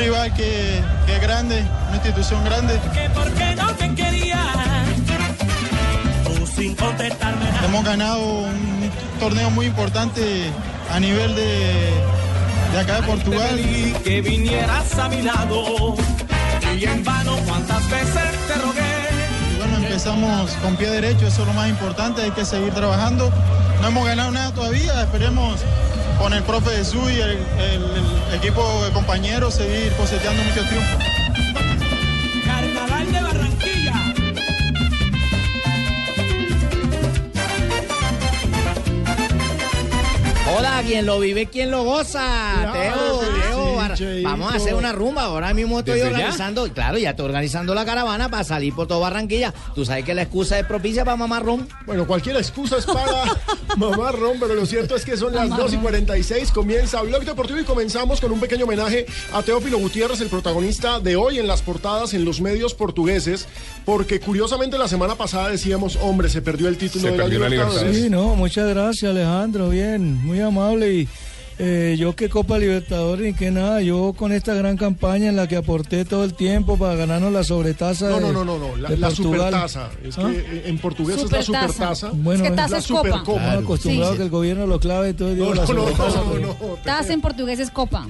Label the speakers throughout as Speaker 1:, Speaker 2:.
Speaker 1: rival que, que es grande, una institución grande.
Speaker 2: Que porque no me quería. Tú sin contestarme nada.
Speaker 1: Hemos ganado un torneo muy importante a nivel de, de acá de Portugal.
Speaker 2: que vinieras a mi lado. Y en vano cuántas veces te rogué.
Speaker 1: Bueno, empezamos con pie derecho, eso es lo más importante, hay que seguir trabajando. No hemos ganado nada todavía, esperemos con el profe Jesús y el, el- el equipo de compañeros seguir coseteando muchos triunfos.
Speaker 2: Carnaval de Barranquilla.
Speaker 3: Hola, quien lo vive, quien lo goza. Bar- vamos a hacer una rumba. Ahora mismo estoy
Speaker 4: ¿Desde ya?
Speaker 3: organizando, claro, ya estoy organizando la caravana para salir por todo Barranquilla. Tú sabes que la excusa es propicia para mamar rum.
Speaker 5: Bueno, cualquier excusa es para mamar ron, pero lo cierto es que son las 2 y 46. Comienza Blog Deportivo y comenzamos con un pequeño homenaje a Teófilo Gutiérrez, el protagonista de hoy en las portadas en los medios portugueses, porque curiosamente la semana pasada decíamos, hombre, se perdió el título
Speaker 4: Se
Speaker 5: de la
Speaker 4: perdió la
Speaker 5: Libertadores.
Speaker 4: Libertadores.
Speaker 6: Sí, no, muchas gracias Alejandro, bien, muy amable y eh, yo que Copa Libertadores ni que nada, yo con esta gran campaña en la que aporté todo el tiempo para ganarnos la sobretasa
Speaker 5: No,
Speaker 6: de,
Speaker 5: no, no, no, no, la,
Speaker 6: de
Speaker 5: la supertaza. Es
Speaker 6: ¿Ah?
Speaker 5: que eh, en portugués es la
Speaker 7: supertaza.
Speaker 6: Bueno,
Speaker 7: Es que
Speaker 6: es
Speaker 7: taza
Speaker 5: la
Speaker 7: es copa.
Speaker 5: supercopa.
Speaker 6: Estamos acostumbrados
Speaker 7: Sí.
Speaker 6: que el gobierno lo clave todo el día
Speaker 5: No,
Speaker 6: la
Speaker 5: no, no, no, no,
Speaker 7: Taza en portugués es copa.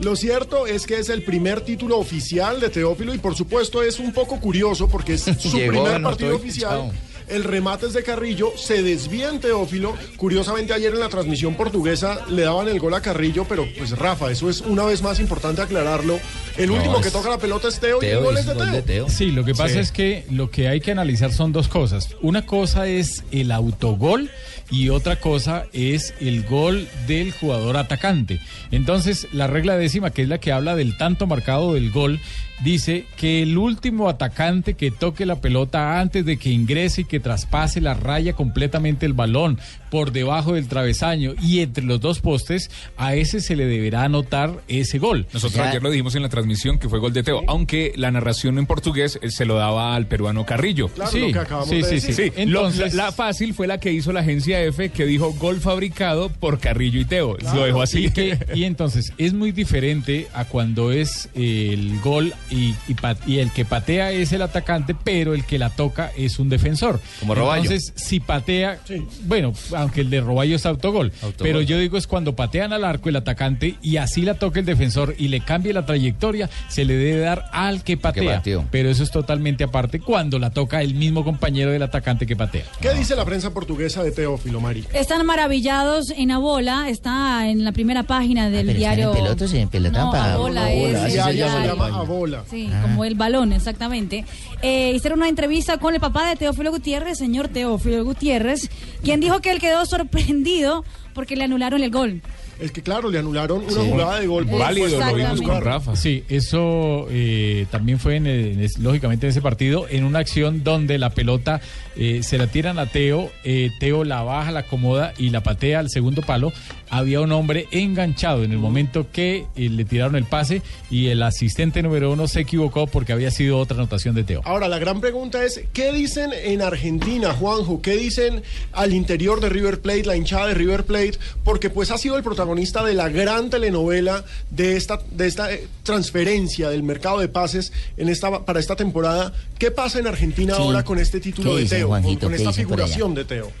Speaker 5: Lo cierto es que es el primer título oficial de Teófilo y por supuesto es un poco curioso porque es su
Speaker 3: Llegó,
Speaker 5: primer partido oficial. El remate es de Carrillo, se desvía en Teófilo. Curiosamente ayer en la transmisión portuguesa le daban el gol a Carrillo, pero pues Rafa, eso es una vez más importante aclararlo. El
Speaker 3: No,
Speaker 5: último que toca la pelota es Teo, y el gol
Speaker 3: es
Speaker 5: es de
Speaker 3: gol
Speaker 5: Teo.
Speaker 3: de Teo.
Speaker 4: Sí, lo que pasa
Speaker 5: Sí.
Speaker 4: es que lo que hay que analizar son dos cosas. Una cosa es el autogol y otra cosa es el gol del jugador atacante. Entonces, la regla décima, que es la que habla del tanto marcado del gol, dice que el último atacante que toque la pelota antes de que ingrese y que traspase la raya completamente el balón por debajo del travesaño y entre los dos postes, a ese se le deberá anotar ese gol.
Speaker 8: Nosotros ayer lo dijimos en la transmisión que fue gol de Teo, aunque la narración en portugués eh, se lo daba al peruano Carrillo.
Speaker 5: Claro,
Speaker 4: Sí,
Speaker 5: lo que acabamos
Speaker 4: sí,
Speaker 5: de
Speaker 4: sí,
Speaker 5: decir.
Speaker 4: sí.
Speaker 8: Sí, lo-
Speaker 4: Entonces-
Speaker 8: la, la fácil fue la que hizo la agencia F que dijo gol fabricado por Carrillo y Teo. lo dejó así.
Speaker 4: Y, que- y entonces es muy diferente a cuando es eh, el gol y, y pa- y el que patea es el atacante, pero el que la toca es un defensor.
Speaker 3: Como Roballo.
Speaker 4: Entonces, si patea, bueno, aunque el de Roballo es autogol,
Speaker 3: Autogol.
Speaker 4: pero yo digo es cuando patean al arco el atacante y así la toca el defensor y le cambie la trayectoria, se le debe dar al que patea. pero eso es totalmente aparte cuando la toca el mismo compañero del atacante que patea.
Speaker 5: ¿Qué dice la prensa portuguesa de Teófilo, Mari?
Speaker 7: Están maravillados en Abola, está en la primera página del
Speaker 3: están
Speaker 7: diario.
Speaker 3: en pelotas en pelota
Speaker 7: No,
Speaker 3: para-
Speaker 7: Abola
Speaker 3: Abola,
Speaker 7: es el
Speaker 5: Ya,
Speaker 3: se
Speaker 5: ya se llama a bola.
Speaker 7: Sí,
Speaker 3: Ah.
Speaker 7: como el balón, exactamente. Eh, hicieron una entrevista con el papá de Teófilo Gutiérrez, señor Teófilo Gutiérrez, quien dijo que él quedó sorprendido porque le anularon el gol.
Speaker 5: Es que claro, le anularon una jugada de gol por
Speaker 8: Válido, lo vimos con Rafa.
Speaker 4: Sí, eso eh, también fue en el- en es- lógicamente en ese partido, en una acción donde la pelota eh, se la tiran a Teo, eh, Teo la baja, la acomoda y la patea al segundo palo. Había un hombre enganchado en el momento que eh, le tiraron el pase y el asistente número uno se equivocó porque había sido otra anotación de Teo.
Speaker 5: Ahora, la gran pregunta es, ¿qué dicen en Argentina, Juanjo? ¿Qué dicen al interior de River Plate, la hinchada de River Plate? Porque pues ha sido el protagonista de la gran telenovela de esta, de esta eh, transferencia del mercado de pases en esta, para esta temporada. ¿Qué pasa en Argentina
Speaker 3: Sí.
Speaker 5: ahora con este título
Speaker 3: ¿Qué
Speaker 5: de
Speaker 3: dicen,
Speaker 5: Teo? con-
Speaker 3: Juanjito?
Speaker 5: con
Speaker 3: ¿Qué
Speaker 5: esta
Speaker 3: dicen
Speaker 5: figuración de Teo.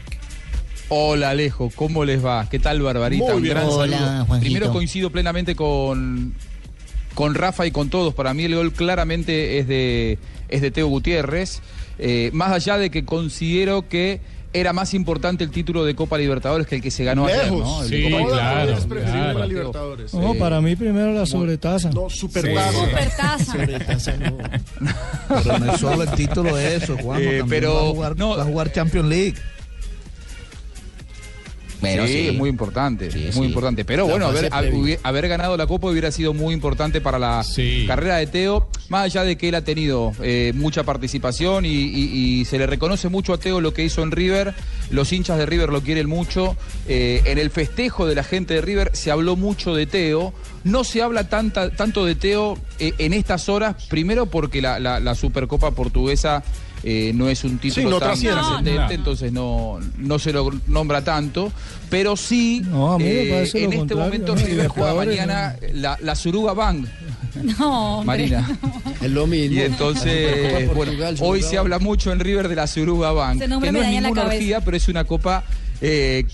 Speaker 9: Hola Alejo, ¿cómo les va? ¿Qué tal Barbarita?
Speaker 5: Muy
Speaker 9: Un
Speaker 5: bien.
Speaker 9: gran
Speaker 3: Hola.
Speaker 9: Primero coincido plenamente con, con Rafa y con todos. Para mí el gol claramente es de, es de Teo Gutiérrez. Eh, más allá de que considero que era más importante el título de Copa Libertadores que el que se ganó ayer,
Speaker 5: Lejos.
Speaker 9: ¿no? El de
Speaker 4: Sí,
Speaker 9: Copa
Speaker 4: claro,
Speaker 5: Libertadores.
Speaker 6: No, para mí primero la sobretasa.
Speaker 5: No, supertaza.
Speaker 7: Supertaza.
Speaker 10: Pero no es solo el título de eso, Juan.
Speaker 9: Eh, pero-
Speaker 10: va, a jugar,
Speaker 9: no.
Speaker 10: va a jugar Champions League.
Speaker 9: Sí,
Speaker 3: sí.
Speaker 9: es muy importante,
Speaker 3: Sí,
Speaker 9: muy
Speaker 3: sí.
Speaker 9: importante. Pero
Speaker 3: La
Speaker 9: bueno, haber, ganado la Copa hubiera sido muy importante para la
Speaker 4: Sí.
Speaker 9: carrera de Teo, más allá de que él ha tenido eh, mucha participación y, y- y se le reconoce mucho a Teo lo que hizo en River. Los hinchas de River lo quieren mucho. Eh, en el festejo de la gente de River se habló mucho de Teo. No se habla tanta, tanto de Teo eh, en estas horas, primero porque la, la- la Supercopa portuguesa eh, no es un título
Speaker 5: no
Speaker 9: tan trascendente,
Speaker 4: No.
Speaker 9: entonces no, no se lo nombra tanto, pero sí
Speaker 6: No, a mí me
Speaker 9: eh,
Speaker 6: parece lo
Speaker 9: en este momento. River juega mañana la, la Suruga Bank,
Speaker 7: No, hombre.
Speaker 9: Marina.
Speaker 3: Es lo mismo.
Speaker 9: Y entonces, bueno,
Speaker 3: Portugal,
Speaker 9: hoy se habla mucho en River de la Suruga Bank,
Speaker 7: Se nombra
Speaker 9: que no es
Speaker 7: medalla en la
Speaker 9: ninguna
Speaker 7: cabeza.
Speaker 9: orgía, pero es una copa eh,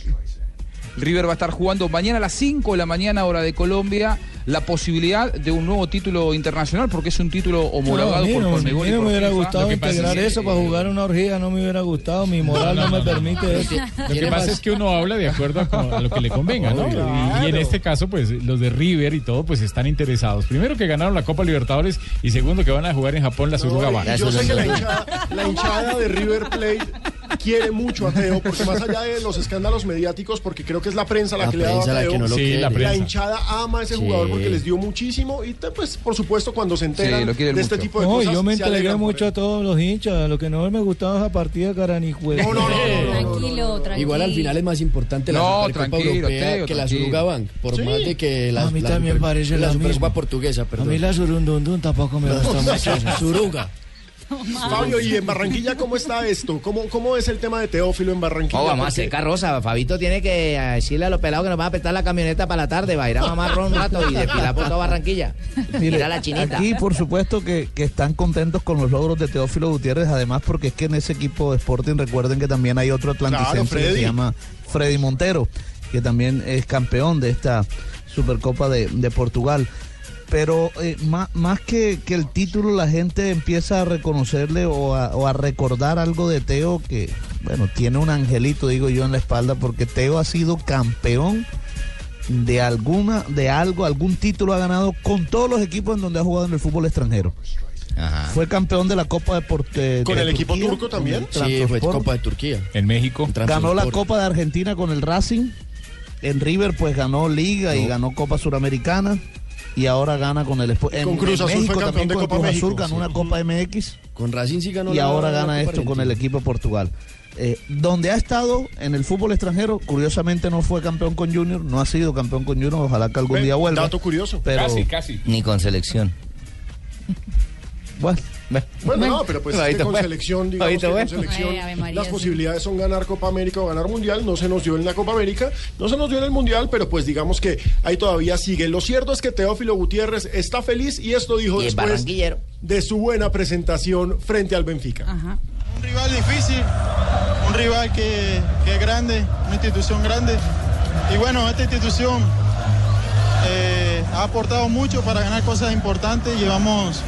Speaker 9: River va a estar jugando mañana a las 5 de la mañana, hora de Colombia, la posibilidad de un nuevo título internacional, porque es un título
Speaker 6: No,
Speaker 9: homologado por
Speaker 6: no, a mí
Speaker 9: Conmebol y
Speaker 6: no
Speaker 9: por
Speaker 6: me hubiera gustado
Speaker 4: es
Speaker 6: integrar eso para
Speaker 4: eh,
Speaker 6: jugar una orgía, no me hubiera gustado, mi moral no, me permite eso.
Speaker 4: Lo que pasa es que uno habla de acuerdo a, como- a lo que le convenga, ¿no? Y- Y, en este caso, pues los de River y todo, pues están interesados. Primero que ganaron la Copa Libertadores y segundo que van a jugar en Japón la Suruga
Speaker 5: No, yo sé que la hinchada, la hinchada de River Plate quiere mucho a Teo, porque más allá de los escándalos mediáticos, porque creo que es la prensa la,
Speaker 3: La
Speaker 5: que le ha dado a
Speaker 3: la
Speaker 5: Teo,
Speaker 3: que no lo
Speaker 4: Sí,
Speaker 3: quiere.
Speaker 4: la
Speaker 5: hinchada ama a ese
Speaker 3: Sí.
Speaker 5: jugador porque les dio muchísimo y pues por supuesto cuando se enteran
Speaker 9: Sí,
Speaker 5: de este
Speaker 9: mucho.
Speaker 5: tipo de
Speaker 6: No,
Speaker 5: cosas
Speaker 6: yo me
Speaker 5: por
Speaker 6: mucho a todos los hinchas. Lo que no me gustaba esa partida caranijuela.
Speaker 5: No, no, no, no, no, no, no.
Speaker 7: Tranquilo, tranquilo.
Speaker 3: Igual al final es más importante la
Speaker 9: No,
Speaker 3: Supercopa
Speaker 9: tranquilo,
Speaker 3: Europea
Speaker 9: Teo,
Speaker 3: que la
Speaker 9: tranquilo.
Speaker 3: Suruga Bank, por
Speaker 5: Sí.
Speaker 3: más de que la,
Speaker 6: A mí
Speaker 3: la
Speaker 6: también parece
Speaker 3: la Supercopa portuguesa,
Speaker 6: A
Speaker 3: perdón.
Speaker 6: mí la surundundun tampoco me gusta mucho.
Speaker 3: Suruga.
Speaker 5: Fabio, ¿y en Barranquilla cómo está esto? ¿Cómo, cómo es el tema de Teófilo en Barranquilla?
Speaker 3: Oh, vamos a hacer carroza. Fabito tiene que eh, decirle a los pelados que nos van a prestar la camioneta para la tarde. Va a ir a mamar ron un rato y desfilar por toda Barranquilla.
Speaker 10: Mire,
Speaker 3: Ir a la chinita.
Speaker 10: Aquí, por supuesto, que, que están contentos con los logros de Teófilo Gutiérrez, además porque es que en ese equipo de Sporting recuerden que también hay otro atlanticense
Speaker 5: Claro,
Speaker 10: que se llama Freddy Montero, que también es campeón de esta Supercopa de, de Portugal. Pero eh, más, más que, que el título, la gente empieza a reconocerle o a, o a recordar algo de Teo que, bueno, tiene un angelito, digo yo, en la espalda, porque Teo ha sido campeón de alguna, de algo, algún título ha ganado con todos los equipos en donde ha jugado en el fútbol extranjero. Fue campeón de la Copa de, Por- de-
Speaker 5: ¿Con
Speaker 10: de
Speaker 5: el equipo turco también?
Speaker 3: Sí, fue. Copa de Turquía.
Speaker 8: En México.
Speaker 10: Ganó la. Copa de Argentina con el Racing. En River, pues ganó Liga y ganó Copa Suramericana. Y ahora gana con el
Speaker 5: Con Cruz Azul fue
Speaker 10: México
Speaker 5: campeón
Speaker 10: también
Speaker 5: de
Speaker 10: con
Speaker 5: Copa
Speaker 10: Cruz
Speaker 5: México,
Speaker 10: ganó
Speaker 5: sí.
Speaker 10: una Copa MX.
Speaker 3: Con Racing sí ganó
Speaker 10: y
Speaker 3: la-
Speaker 10: ahora
Speaker 3: la
Speaker 10: gana esto con el equipo de Portugal. Eh, donde ha estado en el fútbol extranjero, curiosamente no fue campeón con Junior, no ha sido campeón con Junior, ojalá que algún día vuelva.
Speaker 5: Dato curioso.
Speaker 10: Pero,
Speaker 8: Casi, casi.
Speaker 3: Ni con selección.
Speaker 10: bueno,
Speaker 5: Bueno, no, pero pues es que
Speaker 3: Ahorita
Speaker 5: con selección, digamos que con selección,
Speaker 7: Ay,
Speaker 5: las posibilidades son ganar Copa América o ganar Mundial. No se nos dio en la Copa América, no se nos dio en el Mundial, pero pues digamos que ahí todavía sigue. Lo cierto es que Teófilo Gutiérrez está feliz y esto dijo
Speaker 3: Y es
Speaker 5: después de su buena presentación frente al Benfica.
Speaker 7: Ajá.
Speaker 1: Un rival difícil, un rival que, que es grande, una institución grande. Y bueno, esta institución eh, ha aportado mucho para ganar cosas importantes. Llevamos,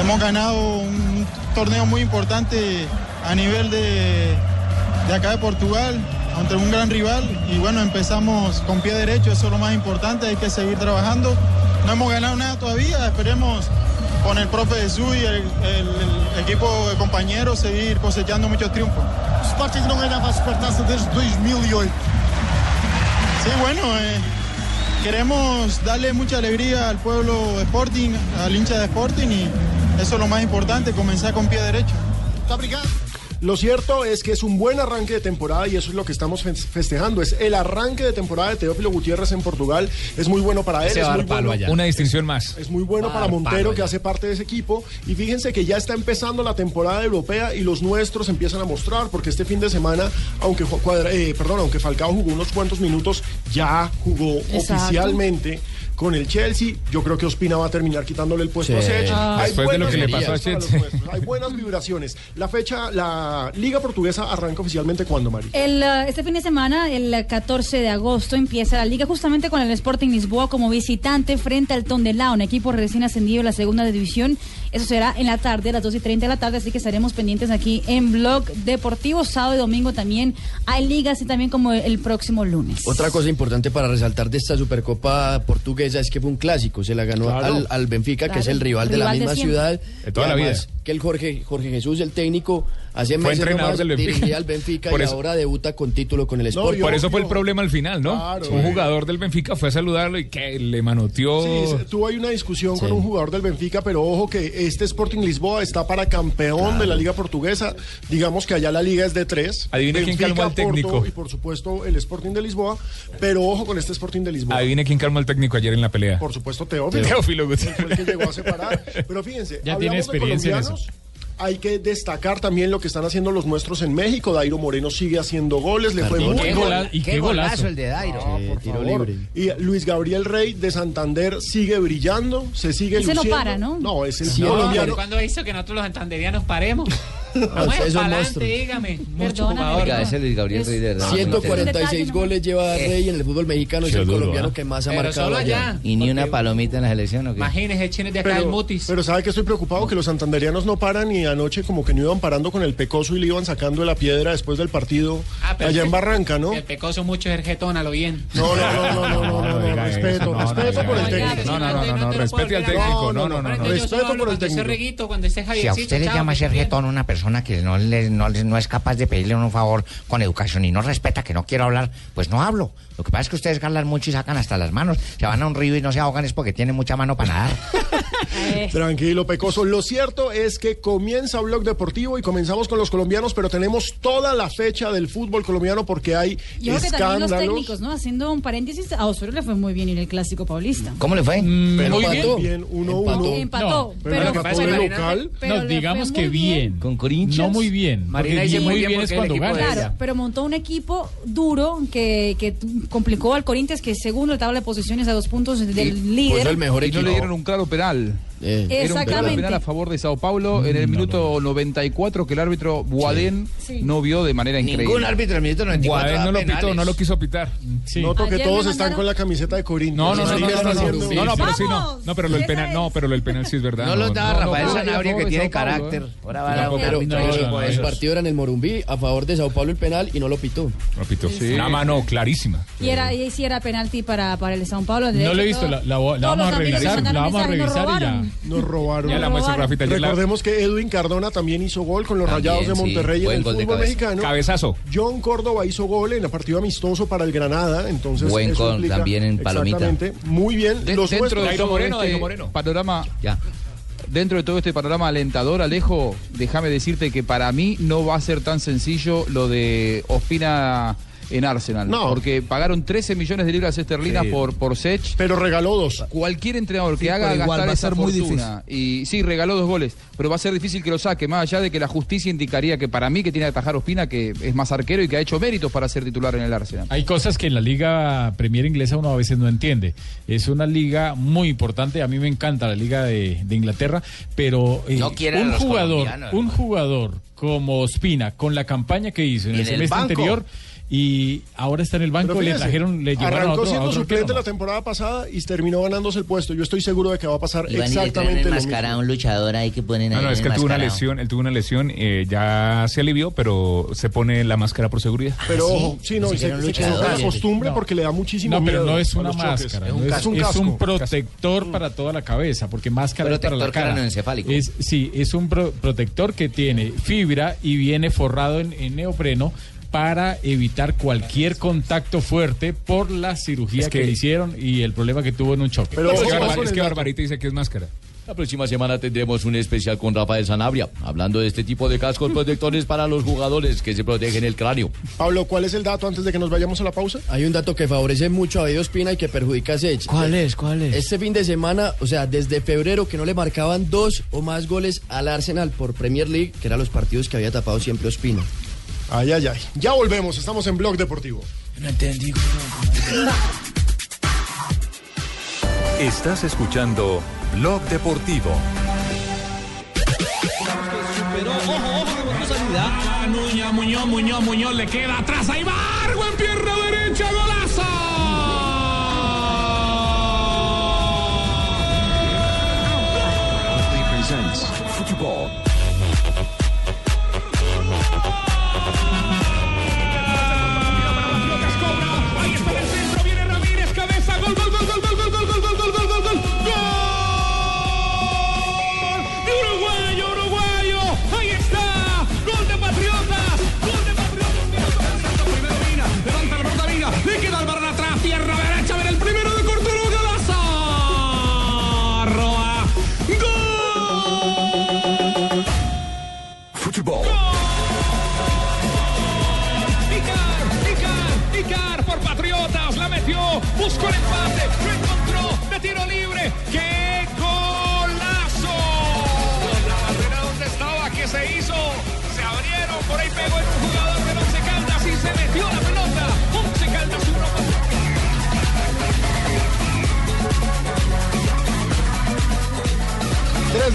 Speaker 1: hemos ganado un torneo muy importante a nivel de, de acá de Portugal, contra un gran rival. Y bueno, empezamos con pie derecho, eso es lo más importante, hay que seguir trabajando. No hemos ganado nada todavía, esperemos con el profe Jesús y el, el- el equipo de compañeros seguir cosechando muchos triunfos.
Speaker 5: Sporting no ganaba Supertaça desde 2008.
Speaker 1: Sí, bueno, eh, queremos darle mucha alegría al pueblo de Sporting, al hincha de Sporting y eso es lo más importante, comenzar con pie derecho.
Speaker 5: Lo cierto es que es un buen arranque de temporada y eso es lo que estamos fe- festejando. Es el arranque de temporada de Teófilo Gutiérrez en Portugal. Es muy bueno para él.
Speaker 8: Se
Speaker 5: es muy bueno-.
Speaker 8: Una distinción más.
Speaker 5: Es muy bueno para Montero, que hace parte de ese equipo. Y fíjense que ya está empezando la temporada europea y los nuestros empiezan a mostrar, porque este fin de semana, aunque, Cuadra- eh, perdón, aunque Falcao jugó unos cuantos minutos, ya jugó
Speaker 7: Exacto.
Speaker 5: oficialmente con el Chelsea. Yo creo que Ospina va a terminar quitándole el puesto
Speaker 8: Sí.
Speaker 5: a Sech.
Speaker 8: Ah.
Speaker 5: Hay
Speaker 8: Después de lo
Speaker 5: buenas
Speaker 8: que le pasó a
Speaker 5: noticias para los
Speaker 8: Sech.
Speaker 5: nuestros, Hay buenas vibraciones. La fecha, la Liga Portuguesa arranca oficialmente cuando, Mari.
Speaker 7: El, eh, este fin de semana, el 14 de agosto, empieza la liga justamente con el Sporting Lisboa como visitante frente al Tondelá, un equipo recién ascendido a la segunda división. Eso será en la tarde, a las 2 y 30 de la tarde, así que estaremos pendientes aquí en Blog Deportivo. Sábado y domingo también hay ligas y también como el próximo lunes.
Speaker 11: Otra cosa importante para resaltar de esta Supercopa portuguesa es que fue un clásico. Se la ganó
Speaker 8: Claro.
Speaker 11: al, al Benfica, que es el rival de la
Speaker 7: de
Speaker 11: misma ciudad.
Speaker 8: De toda
Speaker 11: Y
Speaker 8: la
Speaker 11: además
Speaker 8: vida.
Speaker 11: Que el Jorge, Jorge Jesús, el técnico, hace
Speaker 8: Fue
Speaker 11: meses
Speaker 8: entrenador
Speaker 11: nomás
Speaker 8: del Benfica.
Speaker 11: dirigía al Benfica
Speaker 8: Por
Speaker 11: y
Speaker 8: eso-
Speaker 11: ahora debuta con título con el Sporting.
Speaker 8: Por eso fue el problema al final, ¿no?
Speaker 5: Claro.
Speaker 8: Un jugador del Benfica fue a saludarlo y que le manoteó.
Speaker 5: Sí, tuvo ahí una discusión con un jugador del Benfica, pero ojo que este Sporting Lisboa está para campeón de la Liga Portuguesa. Digamos que allá la liga es de tres.
Speaker 8: Adivine quién calmó al
Speaker 5: Porto
Speaker 8: técnico.
Speaker 5: Y por supuesto el Sporting de Lisboa. Pero ojo con este Sporting de Lisboa.
Speaker 8: Adivine quién calmó al técnico ayer en la pelea.
Speaker 5: Por supuesto, Teófilo.
Speaker 8: Teófilo
Speaker 5: Él Fue el que
Speaker 8: Gutiérrez.
Speaker 5: llegó a separar. Pero fíjense,
Speaker 8: Ya tiene
Speaker 5: de
Speaker 8: experiencia en eso.
Speaker 5: Hay que destacar también lo que están haciendo los nuestros en México. Dairo Moreno sigue haciendo goles, le fue muy
Speaker 4: qué
Speaker 5: bien.
Speaker 4: gola- y qué Qué golazo golazo. el de Dairo. Sí,
Speaker 5: por
Speaker 4: tiro
Speaker 5: favor.
Speaker 4: libre.
Speaker 5: Y Luis Gabriel Rey de Santander sigue brillando, se sigue
Speaker 7: Ese no
Speaker 5: luciendo.
Speaker 7: para, ¿no?
Speaker 5: No, es el
Speaker 12: No,
Speaker 5: colombiano.
Speaker 12: ¿Cuándo hizo que nosotros los santanderianos paremos?
Speaker 11: Es
Speaker 12: Vamos
Speaker 11: un monstruo.
Speaker 12: dígame. Mucho
Speaker 7: Perdóname,
Speaker 12: jugador.
Speaker 7: Oiga, ese
Speaker 13: Luis Gabriel Rey de verdad.
Speaker 11: 146 goles lleva Rey en el fútbol mexicano. Es el
Speaker 13: duro,
Speaker 11: colombiano
Speaker 13: ¿ah?
Speaker 11: que más ha
Speaker 12: Pero
Speaker 11: marcado
Speaker 12: solo
Speaker 11: allá.
Speaker 13: ¿Y ni una palomita en la selección o qué?
Speaker 12: Imagínese, el chino de acá del
Speaker 5: Pero,
Speaker 12: Mutis.
Speaker 5: pero sabe que estoy preocupado que los santanderianos no paran y anoche como que no iban parando con el pecoso y le iban sacando de la piedra después del partido
Speaker 12: Ah,
Speaker 5: allá
Speaker 12: es
Speaker 5: en Barranca, ¿no?
Speaker 12: El pecoso mucho es jetón, a lo bien.
Speaker 5: No, no, no, no, no, no, no, no,
Speaker 8: diga
Speaker 5: respeto, respeto por el técnico.
Speaker 8: No, no, no, no, no, respete al técnico. No, no, no, no.
Speaker 5: Respeto por el técnico.
Speaker 12: Reguito, cuando esté
Speaker 14: Si a usted le llama ser
Speaker 12: se
Speaker 14: jetón a una persona que no, le- no, no es capaz de pedirle un favor con educación y no respeta, que no quiero hablar, pues no hablo. Lo que pasa es que ustedes galan mucho y sacan hasta las manos. Se van a un río y no se ahogan es porque tienen mucha mano para nadar.
Speaker 5: Tranquilo, Pecoso. Lo cierto es que comienza Blog Deportivo y comenzamos con los colombianos, pero tenemos toda la fecha del fútbol colombiano porque hay
Speaker 7: Yo creo que también los
Speaker 5: escándalos.
Speaker 7: técnicos, ¿no? Haciendo un paréntesis, a Osorio le fue muy bien en el clásico paulista.
Speaker 14: ¿Cómo le fue?
Speaker 5: Pero
Speaker 11: muy
Speaker 5: empató.
Speaker 11: bien.
Speaker 5: bien, 1-1.
Speaker 7: Empató,
Speaker 4: No,
Speaker 7: pero,
Speaker 5: pero lo que pasa es que
Speaker 7: pero-
Speaker 5: local-
Speaker 7: pero
Speaker 4: no, digamos que bien.
Speaker 13: ¿Con Corinthians?
Speaker 4: No muy bien.
Speaker 12: Marina dice muy bien
Speaker 4: bien es
Speaker 12: el
Speaker 4: cuando
Speaker 12: equipo
Speaker 4: gana.
Speaker 7: Claro, pero montó un equipo duro que, que complicó al Corinthians, que es segundo en la tabla de posiciones a dos puntos del líder.
Speaker 9: y no le dieron un claro penal.
Speaker 11: Eh.
Speaker 9: Era un
Speaker 7: Exactamente.
Speaker 9: penal a favor de Sao Paulo en el minuto 94 que el árbitro Boadén
Speaker 7: Sí.
Speaker 9: no vio de manera increíble.
Speaker 14: Ningún árbitro en el minuto 94
Speaker 8: Guadén no
Speaker 14: da
Speaker 8: lo pitó, no lo quiso pitar.
Speaker 4: Sí.
Speaker 5: Noto que
Speaker 7: Ayer
Speaker 5: todos
Speaker 7: me
Speaker 5: están
Speaker 7: mandaron-
Speaker 5: con la camiseta de Corinthians.
Speaker 8: No, no, no, no,
Speaker 5: ¿qué
Speaker 8: no, no, no, no, pero sí, no. No, pero lo del penal, no, pero lo del penal sí es verdad.
Speaker 14: No los daba Rafael
Speaker 8: no,
Speaker 14: Sanabria, que tiene carácter. Ahora va a
Speaker 11: el partido era en el Morumbí a favor de Sao Paulo el penal y no lo pitó.
Speaker 8: Lo pitó. Una mano clarísima.
Speaker 7: Y era y sí era penalti para, para el Sao Paulo.
Speaker 4: No lo he visto, la, vamos a revisar,
Speaker 7: mandaron
Speaker 4: la vamos a revisar y ya.
Speaker 5: Nos robaron.
Speaker 8: Ya la Rafita. la-
Speaker 5: Recordemos que Edwin Cardona también hizo gol con los
Speaker 13: También,
Speaker 5: Rayados de
Speaker 13: sí.
Speaker 5: Monterrey en el fútbol
Speaker 13: cabeza.
Speaker 5: mexicano.
Speaker 8: Cabezazo.
Speaker 5: John Córdoba hizo gol en el partido amistoso para el Granada, entonces
Speaker 13: Buen
Speaker 5: eso
Speaker 13: también en Palomita.
Speaker 5: Exactamente, muy bien.
Speaker 9: De-
Speaker 5: los
Speaker 9: dentro de todo
Speaker 8: Moreno,
Speaker 9: este
Speaker 8: Moreno.
Speaker 9: panorama,
Speaker 13: Ya.
Speaker 9: dentro de todo este panorama alentador, Alejo, déjame decirte que para mí no va a ser tan sencillo lo de Ospina en Arsenal.
Speaker 5: No.
Speaker 9: Porque pagaron 13 millones de libras esterlinas
Speaker 10: Sí.
Speaker 9: por, por Sech.
Speaker 5: Pero regaló dos.
Speaker 9: Cualquier entrenador que haga
Speaker 10: igual
Speaker 9: gastar
Speaker 10: va a
Speaker 9: esa
Speaker 10: ser muy
Speaker 9: fortuna y sí regaló dos goles, pero va a ser difícil que lo saque, más allá de que la justicia indicaría que para mí que tiene que atajar Ospina que es más arquero y que ha hecho méritos para ser titular en el Arsenal.
Speaker 4: Hay cosas que en la liga Premier inglesa uno a veces no entiende. Es una liga muy importante. A mí me encanta la liga de, de Inglaterra, pero eh,
Speaker 14: No quieren a
Speaker 4: un
Speaker 14: los
Speaker 4: jugador, un jugador como Ospina, con la campaña que hizo en
Speaker 14: Y
Speaker 4: el
Speaker 14: en el
Speaker 4: semestre
Speaker 14: banco.
Speaker 4: anterior y ahora está en el banco,
Speaker 5: Pero
Speaker 4: le
Speaker 5: fíjese,
Speaker 4: trajeron, le llevaron a
Speaker 5: arrancó
Speaker 4: otro, a
Speaker 5: siendo
Speaker 4: otro
Speaker 5: suplente la temporada pasada y terminó ganándose el puesto. Yo estoy seguro de que va a pasar
Speaker 13: traen
Speaker 5: exactamente lo mismo.
Speaker 13: a un luchador ahí que ponen ahí.
Speaker 8: No, no, es que él tuvo una lesión, él tuvo una lesión, eh, ya se alivió, pero se pone la máscara por seguridad.
Speaker 5: Pero
Speaker 13: ¿sí?
Speaker 5: ojo, sí, no, se,
Speaker 13: un
Speaker 5: se
Speaker 13: luchador.
Speaker 5: coloca la costumbre
Speaker 4: No.
Speaker 5: porque le da muchísimo
Speaker 4: No, pero
Speaker 5: miedo
Speaker 4: no es
Speaker 5: a
Speaker 4: una máscara,
Speaker 5: Es
Speaker 4: no
Speaker 5: un,
Speaker 4: es,
Speaker 5: casco.
Speaker 4: es un protector para toda la cabeza, porque máscara es para la
Speaker 13: Protector
Speaker 4: cara. Es, sí, es un pro- protector que tiene fibra y viene forrado en, en neopreno para evitar cualquier contacto fuerte por la cirugía
Speaker 8: Es
Speaker 4: que,
Speaker 8: que-
Speaker 4: le hicieron y el problema que tuvo en un choque.
Speaker 5: Pero
Speaker 8: es que, es. Barbarita dice que es máscara.
Speaker 13: La próxima semana tendremos un especial con Rafael Sanabria, hablando de este tipo de cascos protectores para los jugadores que se protegen el cráneo.
Speaker 5: Pablo, ¿cuál es el dato antes de que nos vayamos a la pausa?
Speaker 11: Hay un dato que favorece mucho a David Ospina y que perjudica a Sech.
Speaker 10: ¿Cuál es? ¿Cuál es?
Speaker 11: Este fin de semana, o sea, desde febrero que no le marcaban dos o más goles al Arsenal por Premier League, que eran los partidos que había tapado siempre Ospina.
Speaker 5: Ay, ay, ay. Ya volvemos, estamos en Blog Deportivo.
Speaker 10: No entendí.
Speaker 15: Estás escuchando Blog Deportivo.
Speaker 2: Pero ojo, ojo, que salida. Muñoz, Muñoz, Muñoz, Muñoz le queda atrás. Ahí va Argo en pierna derecha, golazo.
Speaker 16: presents Football.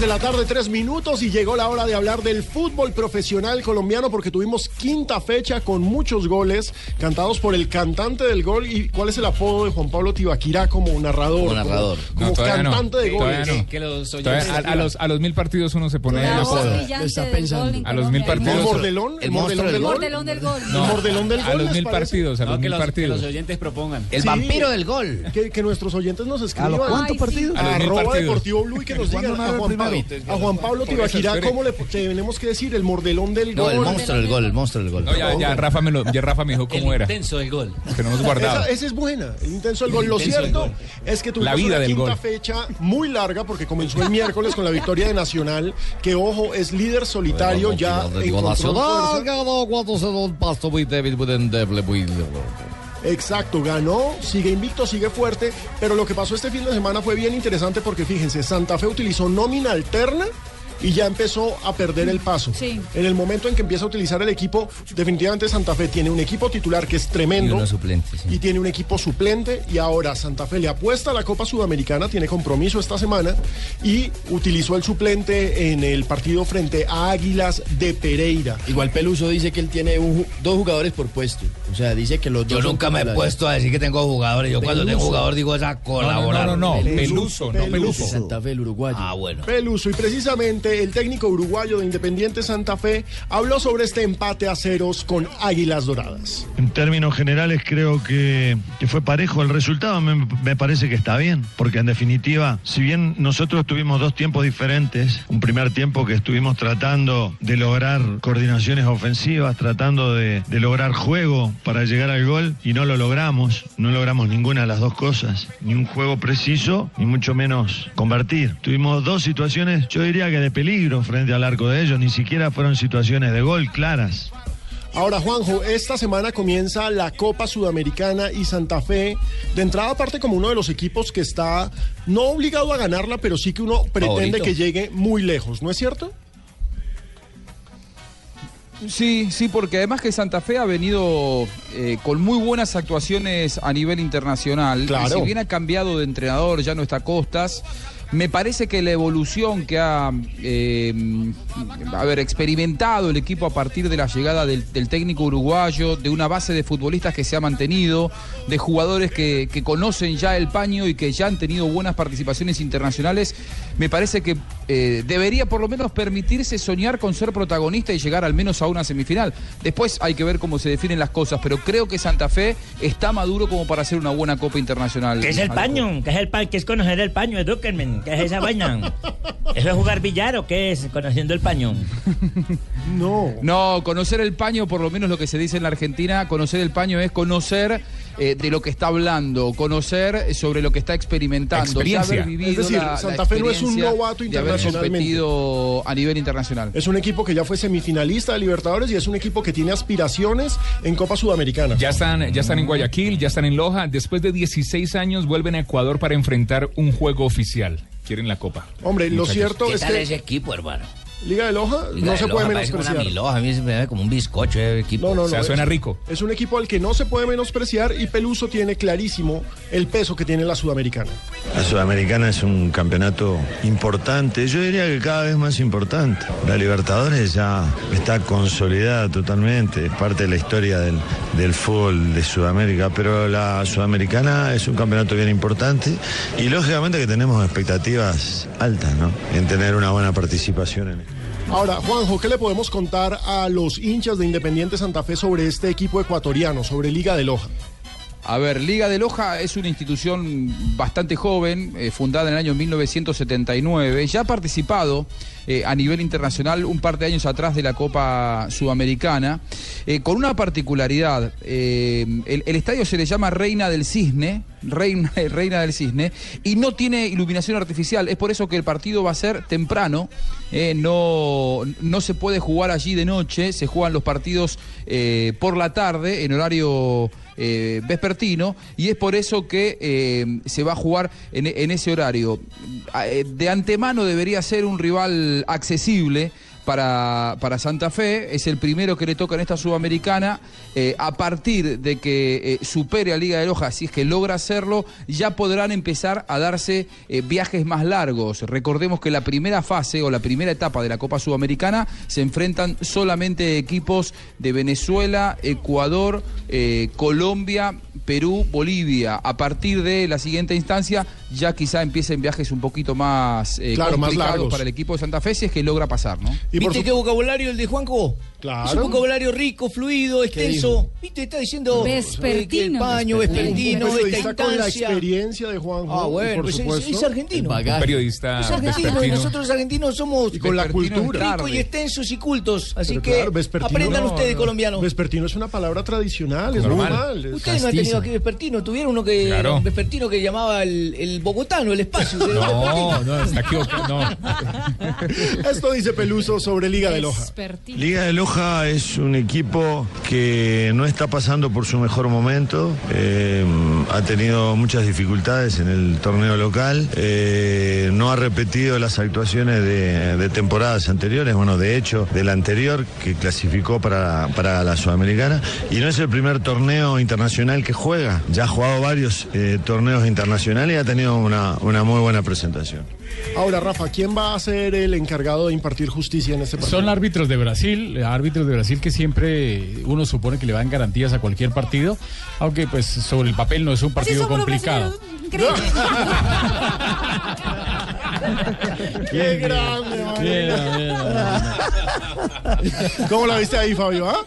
Speaker 2: de la
Speaker 5: tarde, 3 minutos y llegó la hora de hablar del fútbol profesional colombiano porque tuvimos quinta fecha con muchos goles cantados por el cantante del gol y cuál es el apodo de Juan Pablo Tibaquirá como narrador,
Speaker 9: como, narrador.
Speaker 5: cantante de goles.
Speaker 8: A, los, a los mil partidos uno se pone el apodo. A los mil partidos.
Speaker 5: ¿El mordelón? ¿El, mordelón, del gol? ¿El mordelón del gol?
Speaker 8: A
Speaker 5: los
Speaker 8: mil partidos, a los mil
Speaker 12: partidos. Que los oyentes propongan.
Speaker 5: El vampiro del gol. Que, nuestros oyentes nos escriban.
Speaker 10: ¿A cuántos partidos?
Speaker 8: A.
Speaker 5: Deportivo Blue y que nos digan a Juan Pablo a
Speaker 10: narra el
Speaker 5: Juan, Pablo,
Speaker 10: primero?
Speaker 5: a Juan Pablo Tibaquirá cómo le tenemos que decir el mordelón del
Speaker 9: No,
Speaker 5: gol.
Speaker 9: el monstruo del gol, el monstruo del gol.
Speaker 8: No, ya, ya Rafa me lo, ya Rafa me dijo cómo
Speaker 12: el
Speaker 8: era.
Speaker 12: intenso del gol.
Speaker 8: Que no hemos guardado.
Speaker 5: Esa, esa es buena, el intenso del gol.
Speaker 12: El
Speaker 5: Lo cierto
Speaker 12: gol.
Speaker 5: es que tuvimos
Speaker 8: La vida
Speaker 5: una
Speaker 8: del
Speaker 5: quinta
Speaker 8: gol.
Speaker 5: fecha muy larga porque comenzó el miércoles con la victoria de Nacional, que ojo, es líder solitario ya encontró fuerza.
Speaker 13: ganó 4-0 un pasto muy débil, muy endeble, muy...
Speaker 5: Exacto, ganó, sigue invicto, sigue fuerte, pero lo que pasó este fin de semana fue bien interesante porque fíjense, Santa Fe utilizó nómina alterna y ya empezó a perder el paso.
Speaker 7: Sí.
Speaker 5: En el momento en que empieza a utilizar el equipo, definitivamente Santa Fe tiene un equipo titular que es tremendo.
Speaker 9: Y uno suplente, sí.
Speaker 5: y tiene un equipo suplente y ahora Santa Fe le apuesta a la Copa Sudamericana, tiene compromiso esta semana y utilizó el suplente en el partido frente a Águilas de Pereira.
Speaker 11: Igual Peluso dice que él tiene un dos jugadores por puesto. O sea, dice que los
Speaker 9: Yo
Speaker 11: dos son
Speaker 9: nunca me he puesto a decir que tengo jugadores. Yo cuando tengo jugador digo es a colaborar.
Speaker 8: No, no, no, no,
Speaker 5: Peluso,
Speaker 8: Peluso, no
Speaker 5: Peluso.
Speaker 8: Peluso.
Speaker 11: Santa Fe, el uruguayo.
Speaker 9: Ah, bueno.
Speaker 5: Peluso y precisamente el técnico uruguayo de Independiente Santa Fe habló sobre este empate a ceros con Águilas Doradas.
Speaker 17: En términos generales creo que, fue parejo el resultado, me, parece que está bien, porque en definitiva, si bien nosotros tuvimos dos tiempos diferentes, un primer tiempo que estuvimos tratando de lograr coordinaciones ofensivas, tratando de, de lograr juego para llegar al gol y no lo logramos, no logramos ninguna de las dos cosas, ni un juego preciso, ni mucho menos convertir. Tuvimos dos situaciones, yo diría que de peligro frente al arco de ellos, ni siquiera fueron situaciones de gol claras.
Speaker 5: Ahora, Juanjo, esta semana comienza la Copa Sudamericana y Santa Fe, de entrada parte como uno de los equipos que está no obligado a ganarla, pero sí que uno pretende
Speaker 9: Favorito.
Speaker 5: que llegue muy lejos, ¿no es cierto?
Speaker 9: Sí, sí, porque además que Santa Fe ha venido eh, con muy buenas actuaciones a nivel internacional.
Speaker 5: Claro.
Speaker 9: Y si bien ha cambiado de entrenador, ya no está Costas. Me parece que la evolución que ha eh, experimentado el equipo a partir de la llegada del, del técnico uruguayo, de una base de futbolistas que se ha mantenido, de jugadores que, que conocen ya el paño y que ya han tenido buenas participaciones internacionales, me parece que eh, debería por lo menos permitirse soñar con ser protagonista y llegar al menos a una semifinal. Después hay que ver cómo se definen las cosas, pero creo que Santa Fe está maduro como para hacer una buena Copa Internacional.
Speaker 18: ¿Qué es el paño? ¿Qué es el pa- qué es conocer el paño? Edúquenme. ¿Qué es esa vaina? ¿Eso es jugar billar o qué es conociendo el paño?
Speaker 5: No.
Speaker 9: No, conocer el paño, por lo menos lo que se dice en la Argentina, conocer el paño es conocer eh, de lo que está hablando, conocer sobre lo que está experimentando, haber vivido
Speaker 5: Es decir,
Speaker 9: la- la
Speaker 5: Santa Fe no es un novato
Speaker 9: de haber
Speaker 5: internacionalmente.
Speaker 9: a nivel internacional.
Speaker 5: Es un equipo que ya fue semifinalista de Libertadores y es un equipo que tiene aspiraciones en Copa Sudamericana.
Speaker 8: Ya están, ya están en Guayaquil, ya están en Loja. Después de 16 años vuelven a Ecuador para enfrentar un juego oficial. Quieren la copa.
Speaker 5: Hombre, lo cierto
Speaker 14: ¿Qué
Speaker 5: es
Speaker 14: tal
Speaker 5: que
Speaker 14: ese equipo, hermano?
Speaker 5: Liga de Loja
Speaker 14: Liga
Speaker 5: no
Speaker 14: de
Speaker 5: se
Speaker 14: Loja
Speaker 5: puede
Speaker 14: como
Speaker 5: menospreciar.
Speaker 14: Una miloja, a mí se me ve como un bizcocho de equipo.
Speaker 5: No, no, no. es-
Speaker 8: rico.
Speaker 5: Es un equipo al que no se puede menospreciar y Peluso tiene clarísimo el peso que tiene la Sudamericana.
Speaker 17: La Sudamericana es un campeonato importante, yo diría que cada vez más importante. La Libertadores ya está consolidada totalmente, es parte de la historia del, del fútbol de Sudamérica, pero la Sudamericana es un campeonato bien importante y lógicamente que tenemos expectativas altas, ¿no? En tener una buena participación en
Speaker 5: Ahora, Juanjo, ¿qué le podemos contar a los hinchas de Independiente Santa Fe sobre este equipo ecuatoriano, sobre Liga de Loja?
Speaker 9: A ver, Liga de Loja es una institución bastante joven, eh, fundada en el año 1979. Ya ha participado eh, a nivel internacional un par de años atrás de la Copa Sudamericana, eh, con una particularidad. eh, el, estadio se le llama Reina del Cisne, Reina, Reina del Cisne, y no tiene iluminación artificial. Es por eso que el partido va a ser temprano. no, no se puede jugar allí de noche, se juegan los partidos por la tarde en horario vespertino y es por eso que se va a jugar en, ese horario. De antemano debería ser un rival accesible. Para, para Santa Fe, es el primero que le toca en esta sudamericana. Eh, a partir de que eh, supere a Liga de Loja, si es que logra hacerlo, ya podrán empezar a darse eh, viajes más largos. Recordemos que la primera fase o la primera etapa de la Copa Sudamericana se enfrentan solamente equipos de Venezuela, Ecuador, Colombia, Perú, Bolivia. A partir de la siguiente instancia, ya quizá empiecen viajes un poquito más,
Speaker 5: Claro, más
Speaker 9: complicados
Speaker 5: largos.
Speaker 9: para el equipo de Santa Fe, si es que logra pasar, ¿no?
Speaker 11: ¿Viste qué vocabulario el de Juanjo?
Speaker 5: Claro.
Speaker 11: Es un vocabulario rico, fluido, extenso. ¿Viste? Está diciendo
Speaker 7: Vespertino.
Speaker 11: eh, que el paño, vespertino,
Speaker 5: un
Speaker 11: esta
Speaker 5: periodista con la
Speaker 11: instancia.
Speaker 5: experiencia de Juanjo.
Speaker 11: Ah,
Speaker 5: y
Speaker 11: bueno,
Speaker 5: por
Speaker 11: pues es,
Speaker 5: supuesto,
Speaker 11: es argentino.
Speaker 8: Un periodista
Speaker 11: Es argentino y
Speaker 8: vespertino.
Speaker 11: nosotros los argentinos somos
Speaker 5: Y con la
Speaker 9: Vespertino
Speaker 5: cultura.
Speaker 11: ricos y extensos y cultos. Así
Speaker 5: Pero
Speaker 11: que
Speaker 5: claro, vespertino-
Speaker 11: aprendan
Speaker 5: no,
Speaker 11: ustedes,
Speaker 5: no.
Speaker 11: colombianos.
Speaker 5: Vespertino es una palabra tradicional, es
Speaker 8: Normal.
Speaker 5: normal. es-
Speaker 11: Ustedes no han tenido aquí vespertino, tuvieron uno que
Speaker 8: Claro.
Speaker 11: un vespertino que llamaba el, el bogotano, el espacio. de
Speaker 8: No, no, está equivocado. No.
Speaker 5: Esto dice Peluso sobre Liga de Loja.
Speaker 7: Vespertino.
Speaker 17: Liga de Loja es un equipo que no está pasando por su mejor momento, eh, ha tenido muchas dificultades en el torneo local, eh, no ha repetido las actuaciones de, temporadas anteriores, bueno, de hecho, del anterior que clasificó para, para la Sudamericana, y no es el primer torneo internacional que juega, ya ha jugado varios eh, torneos internacionales y ha tenido una, una muy buena presentación.
Speaker 5: Ahora, Rafa, ¿quién va a ser el encargado de impartir justicia en este partido?
Speaker 4: Son árbitros de Brasil, árbitros de Brasil que siempre uno supone que le dan garantías a cualquier partido, aunque pues sobre el papel no es un partido complicado.
Speaker 5: ¡Qué grande, man!
Speaker 4: Bien, bien,
Speaker 5: ¿Cómo la viste ahí, Fabio? ah?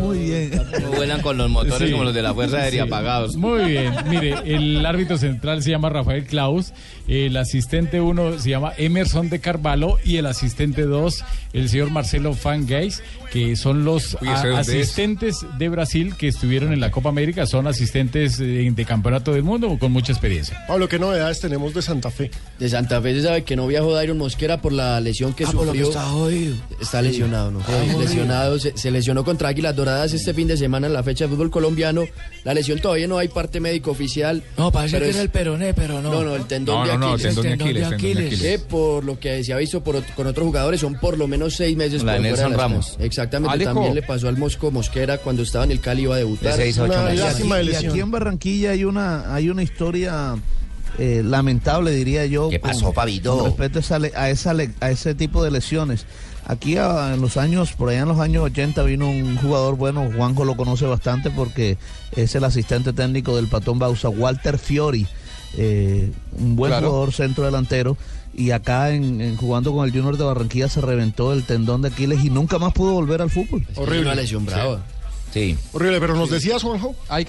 Speaker 10: muy bien.
Speaker 13: Vuelan con los motores
Speaker 4: Sí.
Speaker 13: como los de la Fuerza Aérea
Speaker 4: Sí.
Speaker 13: apagados.
Speaker 4: Muy bien, mire, el árbitro central se llama Rafael Klaus, el asistente 1 se llama Emerson de Carvalho y el asistente 2 el señor Marcelo Fangeis, que son los
Speaker 8: Uy, ¿ese
Speaker 4: a-
Speaker 8: dónde es?
Speaker 4: asistentes de Brasil que estuvieron en la Copa América, son asistentes eh, de campeonato del mundo con mucha experiencia.
Speaker 5: Pablo, ¿qué novedades tenemos de Santa Fe?
Speaker 11: De Santa Fe se sabe que no viajó Dairon Mosquera por la lesión que
Speaker 6: Ah, por lo que
Speaker 11: sufrió.
Speaker 6: está jodido.
Speaker 11: Está lesionado, ¿no?
Speaker 6: Ah,
Speaker 11: lesionado, se, se lesionó contra Águilas Doradas este fin de semana en la fecha de fútbol colombiano. La lesión todavía no hay parte médico oficial.
Speaker 6: No, parece que
Speaker 11: es-
Speaker 6: era el peroné, pero no.
Speaker 11: No, no, el tendón
Speaker 8: No,
Speaker 11: de
Speaker 8: no,
Speaker 11: Aquiles.
Speaker 8: tendón de
Speaker 6: El tendón
Speaker 8: Aquiles,
Speaker 6: de
Speaker 8: tendón de
Speaker 6: Aquiles.
Speaker 8: Aquiles.
Speaker 11: Que por lo que se ha visto por con otros jugadores son por lo menos seis meses
Speaker 13: La
Speaker 11: por
Speaker 13: de Nelson Ramos.
Speaker 11: Exactamente,
Speaker 9: Alejo.
Speaker 11: también le pasó al Mosco Mosquera cuando estaba en el Cali iba a debutar.
Speaker 13: De seis a ocho
Speaker 5: Una
Speaker 13: meses.
Speaker 5: lástima de
Speaker 10: Y
Speaker 5: lesión.
Speaker 10: aquí en Barranquilla hay una, hay una historia eh, lamentable, diría yo.
Speaker 14: ¿Qué
Speaker 10: con-
Speaker 14: pasó, Pavito?
Speaker 10: Con respecto a, esa le- a, esa le- a ese tipo de lesiones. Aquí ah, en los años, por allá en los años 80 vino un jugador bueno, Juanjo lo conoce bastante porque es el asistente técnico del Patón Bausa, Walter Fiori, eh, un buen
Speaker 9: Claro.
Speaker 10: jugador centro delantero. Y acá en, en jugando con el Junior de Barranquilla se reventó el tendón de Aquiles y nunca más pudo volver al fútbol.
Speaker 11: Es Una lesión brava.
Speaker 13: Sí.
Speaker 5: Horrible, pero nos decías, Juanjo.
Speaker 9: Hay,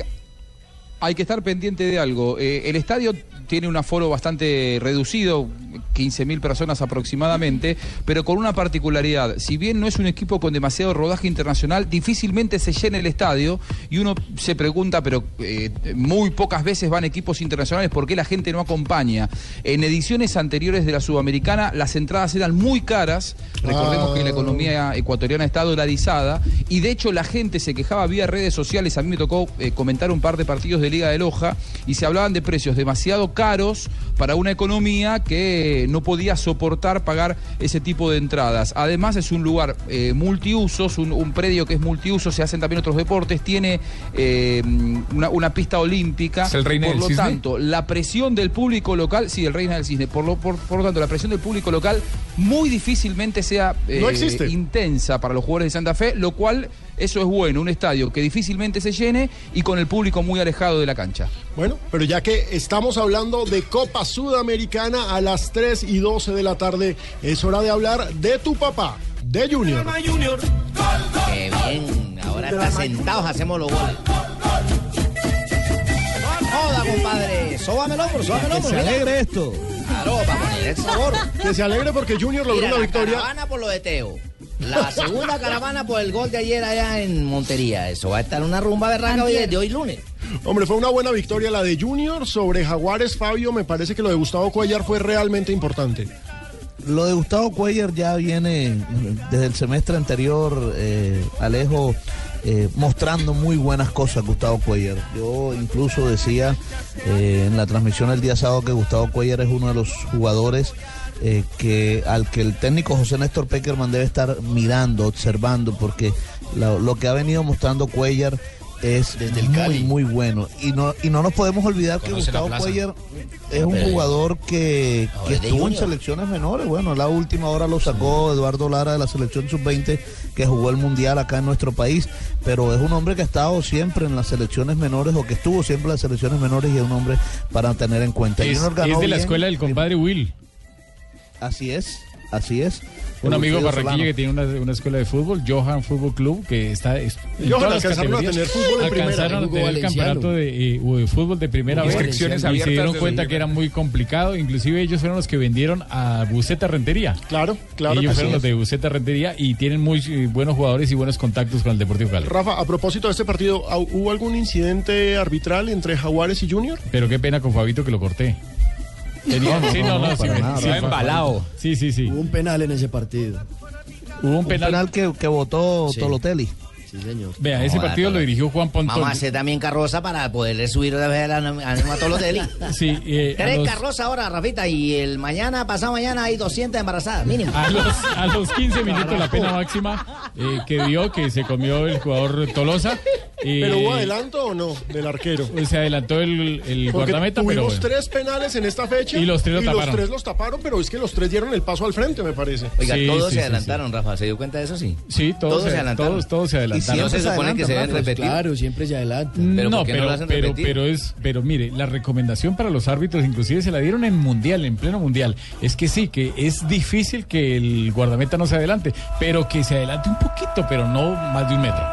Speaker 9: hay que estar pendiente de algo. Eh, el estadio tiene un aforo bastante reducido, 15.000 personas aproximadamente, pero con una particularidad. Si bien no es un equipo con demasiado rodaje internacional, difícilmente se llena el estadio y uno se pregunta, pero eh, muy pocas veces van equipos internacionales, ¿por qué la gente no acompaña? En ediciones anteriores de la Sudamericana, las entradas eran muy caras. Recordemos
Speaker 5: Ah.
Speaker 9: que la economía ecuatoriana está dolarizada y de hecho la gente se quejaba vía redes sociales. A mí me tocó eh, comentar un par de partidos de Liga de Loja y se hablaban de precios demasiado caros para una economía que no podía soportar pagar ese tipo de entradas. Además es un lugar eh, multiusos, un, un predio que es multiuso, se hacen también otros deportes, tiene eh, una, una pista olímpica.
Speaker 8: ¿Es el Reina
Speaker 9: por
Speaker 8: del
Speaker 9: lo
Speaker 8: Cisne?
Speaker 9: tanto, la presión del público local, sí, el Reina del Cisne, por lo, por, por lo tanto, la presión del público local muy difícilmente sea eh,
Speaker 5: No
Speaker 9: intensa para los jugadores de Santa Fe, lo cual eso es bueno, un estadio que difícilmente se llene y con el público muy alejado de la cancha.
Speaker 5: Bueno, pero ya que estamos hablando de Copa Sudamericana a las 3 y 12 de la tarde, es hora de hablar de tu papá, de Junior.
Speaker 3: Qué bien, ahora está sentados, hacemos los goles. Joda, compadre, sóbame el hombro, sóbame el
Speaker 5: Que
Speaker 3: hombro.
Speaker 5: se alegre esto.
Speaker 3: Claro, para poner el sabor.
Speaker 5: Que se alegre porque Junior logró
Speaker 3: Mira,
Speaker 5: una
Speaker 3: la
Speaker 5: victoria.
Speaker 3: por lo de Teo. La segunda caravana por el gol de ayer allá en Montería. Eso va a estar una rumba berraca hoy, de hoy lunes.
Speaker 5: Hombre, fue una buena victoria la de Junior sobre Jaguares Fabio. Me parece que lo de Gustavo Cuellar fue realmente importante.
Speaker 10: Lo de Gustavo Cuellar ya viene desde el semestre anterior, eh, Alejo, eh, mostrando muy buenas cosas Gustavo Cuellar. Yo incluso decía eh, en la transmisión el día sábado que Gustavo Cuellar es uno de los jugadores eh, que al que el técnico José Néstor Peckerman debe estar mirando, observando, porque lo, lo que ha venido mostrando Cuellar es muy, muy bueno. Y no, y no nos podemos olvidar que
Speaker 13: Conoce
Speaker 10: Gustavo. Cuellar es un jugador que, estuvo en selecciones menores. Bueno, la última hora lo sacó Eduardo Lara de la selección sub-20 que jugó el mundial acá en nuestro país. Pero es un hombre que ha estado siempre en las selecciones menores o que estuvo siempre en las selecciones menores y es un hombre para tener en cuenta.
Speaker 4: Es,
Speaker 10: ganó
Speaker 4: es de la
Speaker 10: bien.
Speaker 4: escuela del compadre Will.
Speaker 10: Así es, así es.
Speaker 4: Un amigo barranquilla
Speaker 10: Solano.
Speaker 4: que tiene una, una escuela de fútbol, Johan Fútbol Club, que está es- en
Speaker 5: Johan,
Speaker 4: todas las
Speaker 5: alcanzaron a tener fútbol en primera.
Speaker 4: alcanzaron a
Speaker 5: Hugo
Speaker 4: tener el campeonato de, eh, de fútbol de primera vez.
Speaker 8: Inscripciones
Speaker 4: y se
Speaker 8: abiertas
Speaker 4: dieron cuenta que era muy complicado. Inclusive ellos fueron los que vendieron a Buceta Rentería.
Speaker 5: Claro, claro.
Speaker 4: Ellos
Speaker 5: que
Speaker 4: fueron
Speaker 5: sí.
Speaker 4: los de Buceta Rentería y tienen muy eh, buenos jugadores y buenos contactos con el Deportivo Cali.
Speaker 5: Rafa, a propósito de este partido, ¿hu- ¿hubo algún incidente arbitral entre Jaguares y Junior?
Speaker 4: Pero qué pena con Fabito que lo corté. Tenía-
Speaker 5: No, no,
Speaker 4: sí, no,
Speaker 5: no,
Speaker 4: no, sí, fue-
Speaker 5: Embalado.
Speaker 4: Sí, sí, sí.
Speaker 11: Hubo un penal en ese partido.
Speaker 4: Hubo un penal.
Speaker 10: que, que votó
Speaker 11: Sí.
Speaker 10: Tolotelli.
Speaker 11: Sí, señor.
Speaker 4: Vea, ese
Speaker 3: Joda,
Speaker 4: partido lo dirigió Juan Pontón.
Speaker 3: Vamos a hacer también carroza para poderle subir de vez a todos los deli.
Speaker 4: Sí, eh,
Speaker 3: Tres
Speaker 4: los-
Speaker 3: carrozas ahora, Rafita, y el mañana, pasado mañana, hay 200 embarazadas, mínimo.
Speaker 4: A los, a los 15 minutos la pena máxima eh, que dio, que se comió el jugador Tolosa. Eh,
Speaker 5: ¿Pero hubo adelanto o no del arquero?
Speaker 4: Se adelantó el, guardameta, pero
Speaker 5: tuvimos
Speaker 4: bueno.
Speaker 5: tres penales en esta fecha
Speaker 4: Y los tres lo
Speaker 5: y
Speaker 4: taparon.
Speaker 5: los tres los taparon, pero es que los tres dieron el paso al frente, me parece.
Speaker 3: Oiga,
Speaker 4: Sí,
Speaker 3: todos
Speaker 4: sí,
Speaker 3: se
Speaker 4: sí,
Speaker 3: adelantaron, Rafa, ¿se dio cuenta de eso? Sí.
Speaker 4: Sí, todos, se,
Speaker 3: adelantaron.
Speaker 4: Todos, todos se adelantaron.
Speaker 3: ¿No se supone que se deben repetir?
Speaker 11: Claro, siempre se adelanta.
Speaker 3: ¿Pero
Speaker 4: no,
Speaker 3: por qué no
Speaker 4: pero,
Speaker 3: lo hacen
Speaker 4: pero, pero es, pero mire, la recomendación para los árbitros, inclusive se la dieron en mundial, en pleno mundial, es que sí, que es difícil que el guardameta no se adelante, pero que se adelante un poquito, pero no más de un metro.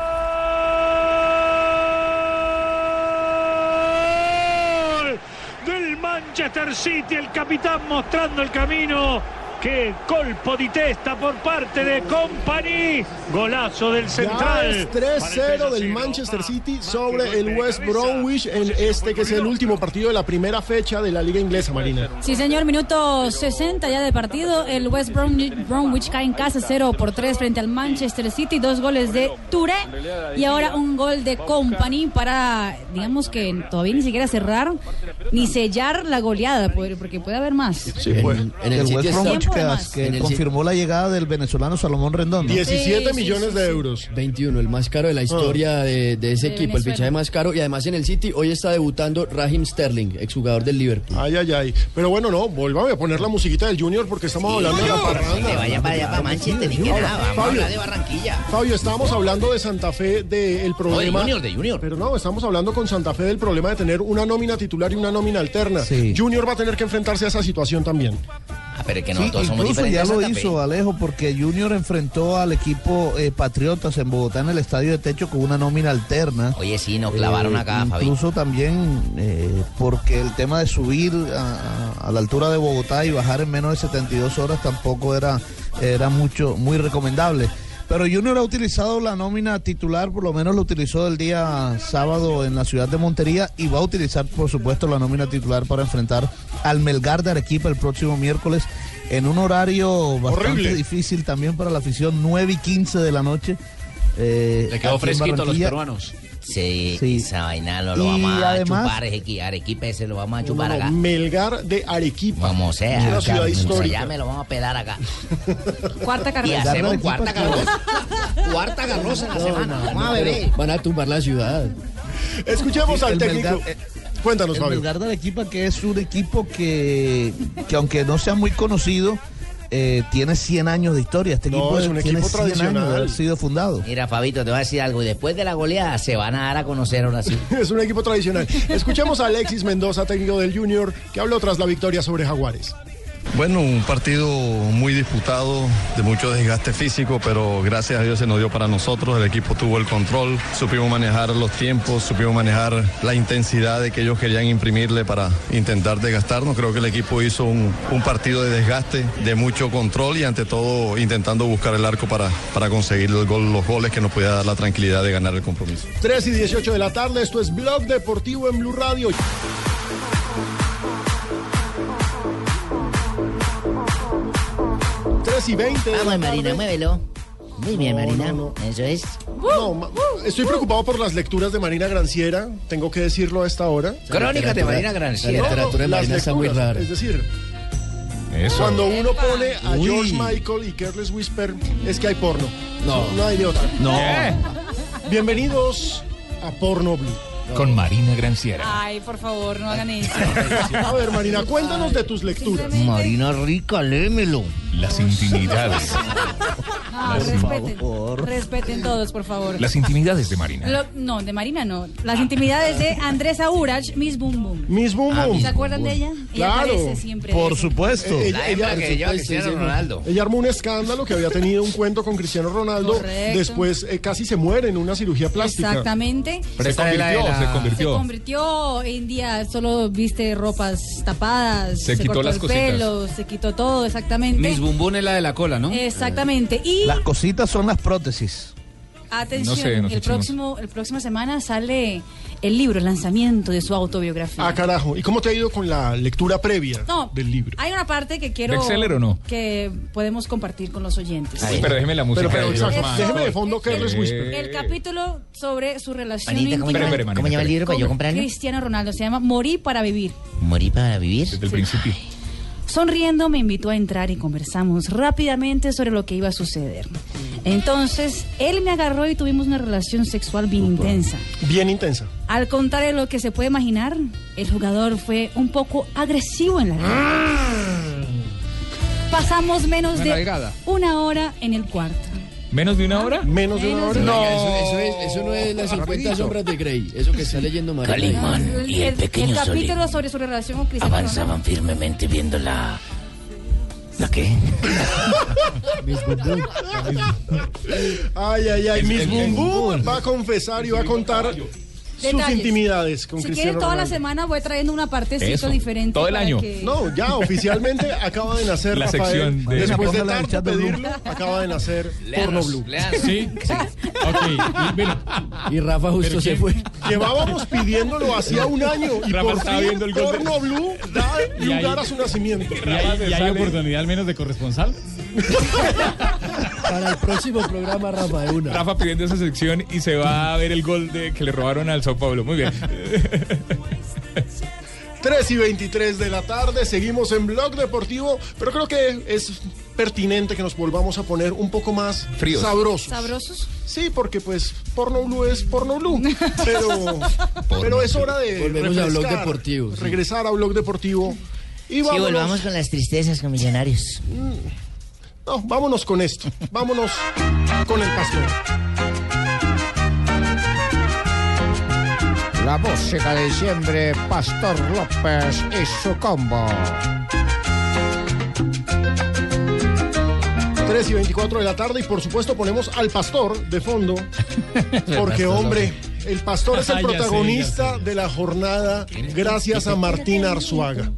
Speaker 19: Gol del Manchester City, el capitán mostrando el camino. Qué colpo di testa por parte de Company. Golazo del central.
Speaker 5: es 3-0 del Manchester City sobre el West Bromwich en este que es el último partido de la primera fecha de la Liga Inglesa, Marina.
Speaker 7: Sí, señor, minuto 60 ya de partido. El West Bromwich, Bromwich cae en casa 0 por 3 frente al Manchester City. Dos goles de Touré y ahora un gol de Company para, digamos que todavía ni siquiera cerrar ni sellar la goleada, por- porque puede haber más.
Speaker 5: Sí, pues.
Speaker 11: En el
Speaker 10: el
Speaker 11: City
Speaker 10: West Bromwich que,
Speaker 7: de
Speaker 10: confirmó la llegada del venezolano Salomón Rendón. ¿no?
Speaker 5: 17
Speaker 7: Sí, sí,
Speaker 5: millones
Speaker 7: sí,
Speaker 5: de
Speaker 7: sí.
Speaker 5: euros.
Speaker 11: 21, el más caro de la historia de, de ese
Speaker 7: De
Speaker 11: equipo, el fichaje más caro. Y además en el City hoy está debutando Raheem Sterling, exjugador del Liverpool.
Speaker 5: Ay, ay, ay. Pero bueno, no, volvame a poner la musiquita del Junior porque estamos hablando de la
Speaker 3: Que
Speaker 5: parranda.
Speaker 3: vaya para allá, para Manchester, ni que nada. Vamos a
Speaker 5: Fabio.
Speaker 3: hablar de Barranquilla.
Speaker 5: Fabio, estábamos hablando de Santa Fe del problema.
Speaker 3: Junior, de Junior.
Speaker 5: Pero no, estamos hablando con Santa Fe del problema de tener una nómina titular y una nómina alterna.
Speaker 10: Sí.
Speaker 5: Junior va a tener que enfrentarse a esa situación también.
Speaker 3: Pero es que no,
Speaker 10: Sí,
Speaker 3: somos diferentes.
Speaker 10: ya lo hizo Alejo porque Junior enfrentó al equipo eh, Patriotas en Bogotá en el estadio de techo con una nómina alterna.
Speaker 3: Oye, sí, nos clavaron
Speaker 10: Eh,
Speaker 3: acá, Fabi.
Speaker 10: Incluso también eh, porque el tema de subir a, a la altura de Bogotá y bajar en menos de 72 horas tampoco era, era mucho, muy recomendable. Pero Junior ha utilizado la nómina titular, por lo menos lo utilizó el día sábado en la ciudad de Montería y va a utilizar, por supuesto, la nómina titular para enfrentar al Melgar de Arequipa el próximo miércoles en un horario bastante
Speaker 5: Horrible.
Speaker 10: difícil también para la afición, 9 y 15 de la noche. eh,
Speaker 13: Le quedó fresquito a los peruanos.
Speaker 3: Sí,
Speaker 10: Sí.
Speaker 3: esa vaina lo, lo
Speaker 10: Y
Speaker 3: vamos a
Speaker 10: además-
Speaker 3: chupar, Ejequi- Arequipa ese lo vamos a chupar
Speaker 5: no,
Speaker 3: acá.
Speaker 5: Melgar de Arequipa.
Speaker 3: Como
Speaker 5: Es
Speaker 3: sea,
Speaker 5: una ciudad histórica.
Speaker 3: llame, lo vamos a pelar acá.
Speaker 7: Cuarta
Speaker 3: Y
Speaker 7: carrera.
Speaker 3: hacemos cuarta carroza. Cuarta carroza en la semana. Vamos a beber.
Speaker 11: Van a tumbar la ciudad.
Speaker 5: Escuchemos al técnico.
Speaker 10: Melgar, eh,
Speaker 5: Cuéntanos,
Speaker 10: El
Speaker 5: Fabio.
Speaker 10: Melgar de Arequipa, que es un equipo que, que aunque no sea muy conocido, eh, tiene 100 años de historia. Este
Speaker 5: No,
Speaker 10: equipo
Speaker 5: es un
Speaker 10: tiene
Speaker 5: equipo
Speaker 10: 100 años de
Speaker 5: tradicional.
Speaker 10: haber sido fundado.
Speaker 3: Mira, Fabito, te voy a decir algo. Y después de la goleada se van a dar a conocer ahora sí.
Speaker 5: Es un equipo tradicional. Escuchemos a Alexis Mendoza, técnico del Junior, que habló tras la victoria sobre Jaguares.
Speaker 20: Bueno, un partido muy disputado, de mucho desgaste físico, pero gracias a Dios se nos dio para nosotros. El equipo tuvo el control, supimos manejar los tiempos, supimos manejar la intensidad de que ellos querían imprimirle para intentar desgastarnos. Creo que el equipo hizo un, partido de desgaste, de mucho control y ante todo intentando buscar el arco para, para conseguir los goles que nos pudiera dar la tranquilidad de ganar el compromiso.
Speaker 5: 3 y 18 de la tarde, esto es Blog Deportivo en Blue Radio. Tres y 20. de la
Speaker 3: Vamos, Marina, muévelo. Muy bien,
Speaker 5: No,
Speaker 3: Marina.
Speaker 5: no,
Speaker 3: Eso es.
Speaker 5: No, estoy preocupado por las lecturas de Marina Granciera, tengo que decirlo a esta hora.
Speaker 3: Crónicas de Marina Granciera.
Speaker 11: La literatura de
Speaker 5: las
Speaker 11: Marina está muy rara.
Speaker 5: Es decir,
Speaker 8: Eso.
Speaker 5: cuando uno pone a
Speaker 11: Uy.
Speaker 5: George Michael y Careless Whisper, es que hay porno.
Speaker 11: No.
Speaker 5: No hay de otra.
Speaker 10: No.
Speaker 5: Bienvenidos a Porno Blue.
Speaker 8: Con Marina Granciera.
Speaker 7: Ay, por favor, no hagan eso.
Speaker 5: A ver, Marina, cuéntanos de tus lecturas.
Speaker 3: Marina Rica, lémelo.
Speaker 8: Las intimidades.
Speaker 7: No, respeten. Respeten todos, por favor.
Speaker 8: Las intimidades de Marina.
Speaker 7: Lo- no, de Marina no. Las intimidades de Andrés Aurach, Miss Boom Boom.
Speaker 5: Miss Boom Boom.
Speaker 7: ¿Se acuerdan de ella? Ella
Speaker 5: Claro,
Speaker 7: aparece siempre.
Speaker 10: Por
Speaker 7: eso.
Speaker 10: supuesto.
Speaker 5: Eh,
Speaker 3: La
Speaker 5: ella,
Speaker 3: hembra
Speaker 5: ella-
Speaker 3: que lleva a Cristiano
Speaker 5: sí, sí,
Speaker 3: Ronaldo.
Speaker 5: ella armó un escándalo que había tenido un cuento con Cristiano Ronaldo.
Speaker 7: Correcto.
Speaker 5: Después eh, casi se muere en una cirugía plástica.
Speaker 7: Exactamente.
Speaker 8: Se convirtió, se
Speaker 7: Se
Speaker 8: convirtió.
Speaker 7: en día solo viste ropas tapadas,
Speaker 8: Se quitó
Speaker 7: cortó
Speaker 8: las
Speaker 7: el
Speaker 8: cositas.
Speaker 7: pelo, se quitó todo, exactamente.
Speaker 12: Miss Bumbún es la de la cola, ¿no?
Speaker 7: Exactamente. Y
Speaker 10: Las cositas son las prótesis.
Speaker 7: atención,
Speaker 8: No sé, nos
Speaker 7: el
Speaker 8: echamos.
Speaker 7: próximo, el próxima semana sale el libro, el lanzamiento de su autobiografía.
Speaker 5: Ah, carajo. ¿Y cómo te ha ido con la lectura previa
Speaker 7: No,
Speaker 5: del libro?
Speaker 7: Hay una parte que quiero
Speaker 8: ¿Bestseller o no?
Speaker 7: que podemos compartir con los oyentes.
Speaker 8: Uy, pero déjeme la música.
Speaker 5: Pero, pero,
Speaker 8: de George
Speaker 5: exacto,
Speaker 8: Michael.
Speaker 5: déjeme de fondo Careless
Speaker 8: Eh,
Speaker 5: Whisper.
Speaker 7: El capítulo sobre su relación
Speaker 3: Manita, ¿cómo
Speaker 7: íntima
Speaker 3: llama,
Speaker 8: Espere, espere,
Speaker 3: ¿cómo
Speaker 8: manita,
Speaker 3: llama el libro para yo
Speaker 7: con
Speaker 3: comprarlo?
Speaker 7: Cristiano Ronaldo. Se llama Morí para vivir.
Speaker 3: Morí para vivir.
Speaker 8: Desde el principio.
Speaker 7: Sonriendo me invitó a entrar y conversamos rápidamente sobre lo que iba a suceder. Entonces, él me agarró y tuvimos una relación sexual bien intensa.
Speaker 5: Bien intensa.
Speaker 7: Al contrario de lo que se puede imaginar, el jugador fue un poco agresivo en la Pasamos menos de una hora en el cuarto.
Speaker 8: ¿Menos de una hora?
Speaker 5: Menos de una hora.
Speaker 11: Oiga, eso, eso es- eso no es las 50
Speaker 8: Rapidito.
Speaker 11: sombras de Grey, eso que está leyendo Marina.
Speaker 3: Calimán y el pequeño
Speaker 7: capítulo
Speaker 3: Solín
Speaker 7: sobre su relación con Cristiano Ronaldo.
Speaker 3: avanzaban firmemente viendo la... ¿La qué?
Speaker 11: Miss Boom.
Speaker 5: Ay, ay, ay. Miss Boom va a confesar y va a contar sus
Speaker 7: Detalles.
Speaker 5: intimidades con
Speaker 7: Si
Speaker 5: Cristiano
Speaker 7: toda la semana voy trayendo una partecita
Speaker 8: Eso,
Speaker 7: diferente.
Speaker 8: todo el año.
Speaker 7: que-
Speaker 5: No, ya oficialmente acaba de nacer
Speaker 8: La
Speaker 5: Rafael.
Speaker 8: sección de-
Speaker 5: Después de tanto pedirlo, acaba de nacer Porno Blue.
Speaker 4: Sí, sí. Ok. y, bueno,
Speaker 11: Y Rafa justo
Speaker 4: ¿Pero
Speaker 11: se fue.
Speaker 5: Llevábamos pidiéndolo hacía un año y
Speaker 8: Rafa
Speaker 5: por fin
Speaker 8: viendo el
Speaker 5: Porno Blue da
Speaker 4: Y ahí-
Speaker 5: lugar a su nacimiento.
Speaker 4: ¿y hay, y hay oportunidad al menos de corresponsal?
Speaker 11: Para el próximo programa, Rafa, de una.
Speaker 8: Rafa pidiendo esa sección y se va a ver el gol de que le robaron al Sao Paulo. Muy bien.
Speaker 5: 3 y 23 de la tarde, seguimos en Blog Deportivo, pero creo que es pertinente que nos volvamos a poner un poco más
Speaker 8: Fríos.
Speaker 5: sabrosos.
Speaker 7: ¿Sabrosos?
Speaker 5: Sí, porque pues Porno Blue es Porno Blue, pero, pero es hora de
Speaker 11: a Blog Deportivo, sí.
Speaker 5: regresar a Blog Deportivo y
Speaker 3: Sí, volvamos con las tristezas con Millonarios.
Speaker 5: No, vámonos con esto, vámonos con el pastor.
Speaker 14: La música de diciembre, Pastor López y su combo.
Speaker 5: 3 y 24 de la tarde y por supuesto ponemos al pastor de fondo, porque hombre, el pastor es el protagonista de la jornada gracias a Martín Arzuaga.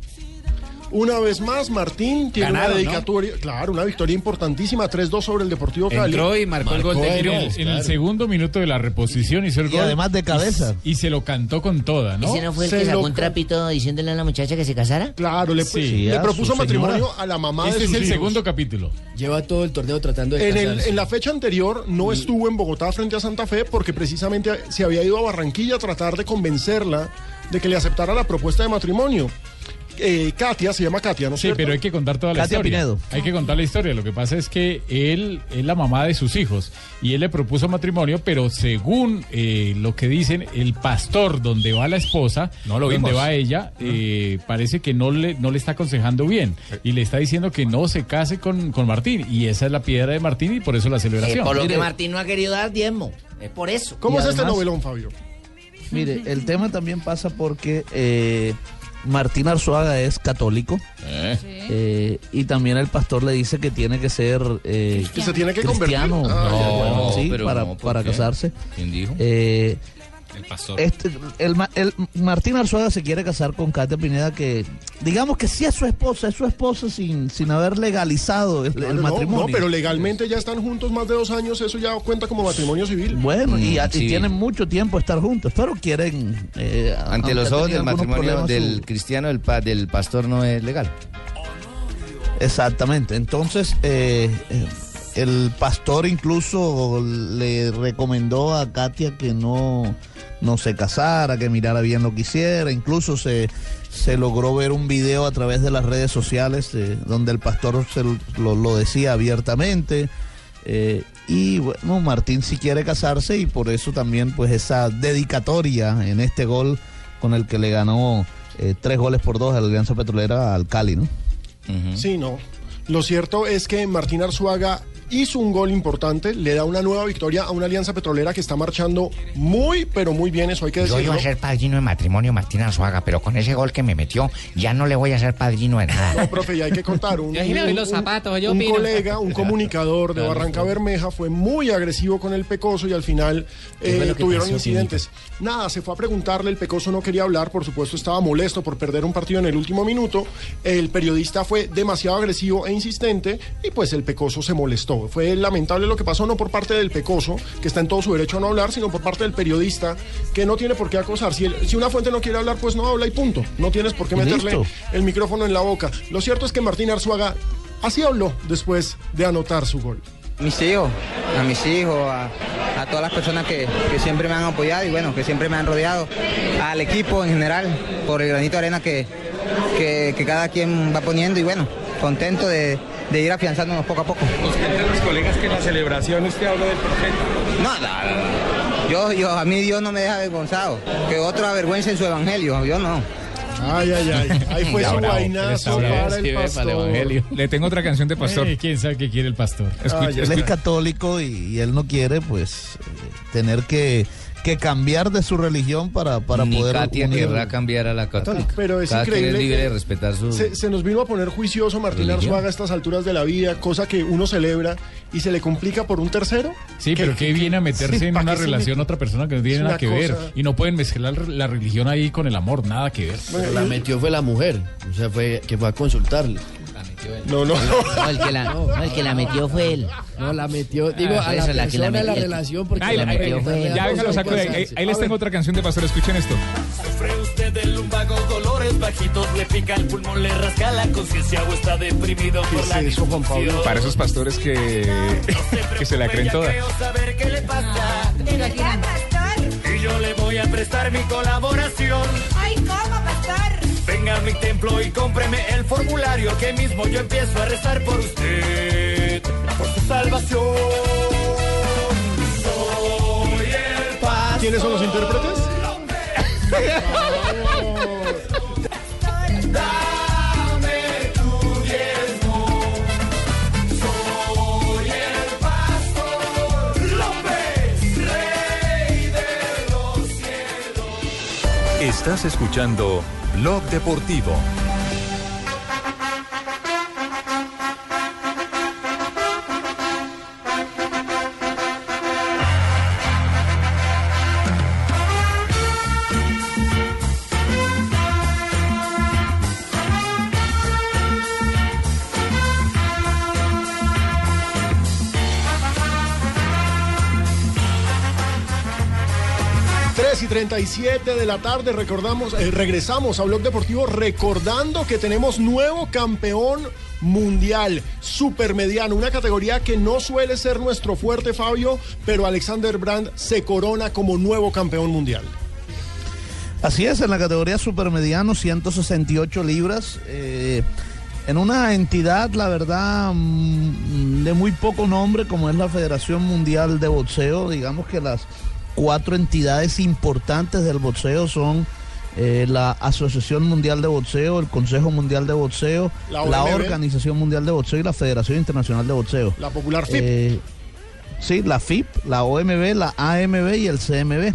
Speaker 5: Una vez más, Martín tiene
Speaker 4: Ganaron,
Speaker 5: una
Speaker 4: ¿no?
Speaker 5: dedicatoria, claro, una victoria importantísima, 3-2 sobre el Deportivo Cali.
Speaker 4: En el, en el segundo minuto de la reposición hizo el
Speaker 10: Y
Speaker 4: gol.
Speaker 10: además de cabeza.
Speaker 4: Y, y se lo cantó con toda, ¿no?
Speaker 21: ¿Ese no fue el
Speaker 5: Se
Speaker 21: que sacó
Speaker 5: lo
Speaker 21: un trapito diciéndole a la muchacha que se casara?
Speaker 5: Claro, le,
Speaker 4: Sí,
Speaker 5: le
Speaker 4: a
Speaker 5: propuso matrimonio
Speaker 4: señora.
Speaker 5: a la mamá
Speaker 4: Este
Speaker 5: de
Speaker 4: es
Speaker 5: sus
Speaker 4: el
Speaker 5: hijos.
Speaker 4: segundo capítulo.
Speaker 11: Lleva todo el torneo tratando de
Speaker 5: En, el- en la fecha anterior no estuvo en Bogotá frente a Santa Fe porque precisamente se había ido a Barranquilla a tratar de convencerla de que le aceptara la propuesta de matrimonio. Eh, Katia, se llama Katia, ¿no es
Speaker 4: Sí,
Speaker 5: cierto?
Speaker 4: pero hay que contar toda la
Speaker 5: Katia
Speaker 4: historia.
Speaker 5: Pinedo.
Speaker 4: Hay que contar la historia. Lo que pasa es que él es la mamá de sus hijos y él le propuso matrimonio, pero según eh, lo que dicen, el pastor donde va la esposa,
Speaker 8: No lo
Speaker 4: donde
Speaker 8: vimos.
Speaker 4: va ella, eh, parece que no le, no le está aconsejando bien y le está diciendo que no se case con, con Martín. Y esa es la piedra de Martín y por eso la celebración.
Speaker 21: Eh, por lo
Speaker 10: Mire.
Speaker 21: que Martín no ha querido dar diezmo. Es por eso.
Speaker 5: ¿Cómo
Speaker 10: Y
Speaker 5: es este novelón, Fabio?
Speaker 10: Mire, el tema también pasa porque eh, Martín Arzuaga es católico. Eh, y también el pastor le dice que tiene que ser eh,
Speaker 5: Que se tiene que
Speaker 10: cristiano
Speaker 5: convertir. Ah,
Speaker 10: eh,
Speaker 13: ya. No,
Speaker 10: sí,
Speaker 13: pero
Speaker 10: para,
Speaker 13: no, ¿por
Speaker 10: para casarse.
Speaker 13: ¿Quién dijo?
Speaker 10: Eh,
Speaker 8: El pastor.
Speaker 10: este, el, Ma- el Martín Arzuaga se quiere casar con Katia Pineda, que digamos que sí es su esposa, es su esposa sin, sin haber legalizado el, el
Speaker 5: Claro, no,
Speaker 10: matrimonio.
Speaker 5: No, pero legalmente ya están juntos más de dos años, eso ya cuenta como matrimonio civil.
Speaker 10: Bueno, y,
Speaker 13: Mm,
Speaker 10: y
Speaker 13: sí.
Speaker 10: tienen mucho tiempo estar juntos, pero quieren... eh,
Speaker 13: Ante los ojos del matrimonio del
Speaker 10: su-
Speaker 13: cristiano, el pa- del pastor no es legal.
Speaker 10: Exactamente. Entonces, eh, eh, el pastor incluso le recomendó a Katia que no, no se casara, que mirara bien lo que hiciera. Incluso se, se logró ver un video a través de las redes sociales eh, donde el pastor se lo, lo decía abiertamente. Eh, y bueno, Martín sí quiere casarse y por eso también pues esa dedicatoria en este gol con el que le ganó eh, tres goles por dos a la Alianza Petrolera al Cali, ¿no?
Speaker 5: Sí, no. Lo cierto es que Martín Arzuaga hizo un gol importante, le da una nueva victoria a una alianza petrolera que está marchando muy, pero muy bien, eso hay que
Speaker 14: Yo
Speaker 5: decirlo.
Speaker 14: iba a ser padrino de matrimonio Martín Arzuaga, pero con ese gol que me metió, ya no le voy a ser padrino de nada.
Speaker 5: No, profe, ya hay que contar. Un,
Speaker 12: Yo los zapatos, yo
Speaker 5: colega, un comunicador de Barranca Bermeja fue muy agresivo con el Pecoso y al final
Speaker 11: ¿Qué fue
Speaker 5: eh, tuvieron
Speaker 11: pasó,
Speaker 5: incidentes. Nada, se fue a preguntarle, el Pecoso no quería hablar, por supuesto estaba molesto por perder un partido en el último minuto. El periodista fue demasiado agresivo e insistente y pues el Pecoso se molestó. Fue lamentable lo que pasó, no por parte del Pecoso, que está en todo su derecho a no hablar, sino por parte del periodista, que no tiene por qué acosar. Si, el- si una fuente no quiere hablar, pues no habla y punto. No tienes por qué meterle
Speaker 10: listo.
Speaker 5: el micrófono en la boca. Lo cierto es que Martín Arzuaga así habló después de anotar su gol.
Speaker 22: mis hijos, a mis hijos, a, a todas las personas que, que siempre me han apoyado y bueno, que siempre me han rodeado, al equipo en general, por el granito de arena que, que, que cada quien va poniendo y bueno, contento de, de ir afianzándonos poco a poco.
Speaker 23: los colegas que en la celebración usted habló del profeta.
Speaker 22: No, no, no. Yo, yo, a mí Dios no me deja avergonzado, que otro avergüence en su evangelio, yo no.
Speaker 5: Ay, ay, ay. Ahí fue
Speaker 8: Ya
Speaker 5: su
Speaker 8: bravo,
Speaker 5: vainazo para el pastor.
Speaker 8: Le tengo otra canción de pastor.
Speaker 4: Eh, ¿Quién sabe qué quiere el pastor?
Speaker 8: Escucha,
Speaker 10: él es católico y, y él no quiere pues eh, tener que, que cambiar de su religión para, para
Speaker 13: Ni
Speaker 10: poder
Speaker 13: Katia
Speaker 10: unir-
Speaker 13: querrá cambiar a la católica.
Speaker 5: Pero es
Speaker 13: Cada quien
Speaker 5: increíble
Speaker 13: es libre
Speaker 5: que
Speaker 13: de respetar su...
Speaker 5: Se, se nos vino a poner juicioso Martín
Speaker 13: Religión.
Speaker 5: Arzuaga a estas alturas de la vida, cosa que uno celebra y se le complica por un tercero.
Speaker 4: Sí, pero que viene a meterse
Speaker 5: sí,
Speaker 4: en
Speaker 5: ¿pa'
Speaker 4: una relación
Speaker 5: mete?
Speaker 4: otra persona que no tiene nada que ver. Y no pueden mezclar la religión ahí con el amor, nada que ver.
Speaker 11: Pero la metió fue la mujer, o sea, fue que fue a consultarle.
Speaker 5: No, no,
Speaker 21: No, el que la, no, el que la metió fue él.
Speaker 11: No, la metió, digo,
Speaker 21: Ah,
Speaker 11: a la
Speaker 21: esa es la que la
Speaker 11: persona de la
Speaker 21: metió.
Speaker 11: relación, porque
Speaker 8: Ay,
Speaker 11: la
Speaker 8: ay,
Speaker 11: metió
Speaker 8: ay,
Speaker 11: fue él.
Speaker 8: ya
Speaker 11: No,
Speaker 8: déjalo
Speaker 11: no,
Speaker 8: sacude.
Speaker 11: no,
Speaker 8: Ahí,
Speaker 11: sí.
Speaker 8: ahí les tengo otra canción de pastor, escuchen esto.
Speaker 24: Sufre usted del lumbago, dolores bajitos, le pica el pulmón, le rasca la conciencia o está deprimido por la disfunción.
Speaker 8: Para esos pastores que, que se la creen toda.
Speaker 24: Creo saber qué le pasa. Y yo le voy a prestar mi colaboración.
Speaker 25: Ay, ¿cómo?
Speaker 24: Venga a mi templo y cómpreme el formulario que mismo yo empiezo a rezar por usted, por su salvación. Soy el pastor.
Speaker 5: ¿Quiénes son los intérpretes?
Speaker 24: Dame tu diezmo. Soy el pastor López, rey de los cielos.
Speaker 15: Estás escuchando Blog Deportivo.
Speaker 5: 37 de la tarde, recordamos, eh, regresamos a Blog Deportivo recordando que tenemos nuevo campeón mundial, supermediano, una categoría que no suele ser nuestro fuerte, Fabio, pero Alexander Brand se corona como nuevo campeón mundial.
Speaker 10: Así es, en la categoría supermediano, 168 libras. eh, en una entidad, la verdad, mm, de muy poco nombre, como es la Federación Mundial de Boxeo, digamos que las cuatro entidades importantes del boxeo son eh, la Asociación Mundial de Boxeo, el Consejo Mundial de Boxeo,
Speaker 5: La.
Speaker 10: Organización Mundial de Boxeo y la Federación Internacional de Boxeo.
Speaker 5: La popular FIP.
Speaker 10: Eh, sí, la FIP, la OMB, la AMB y el CMB.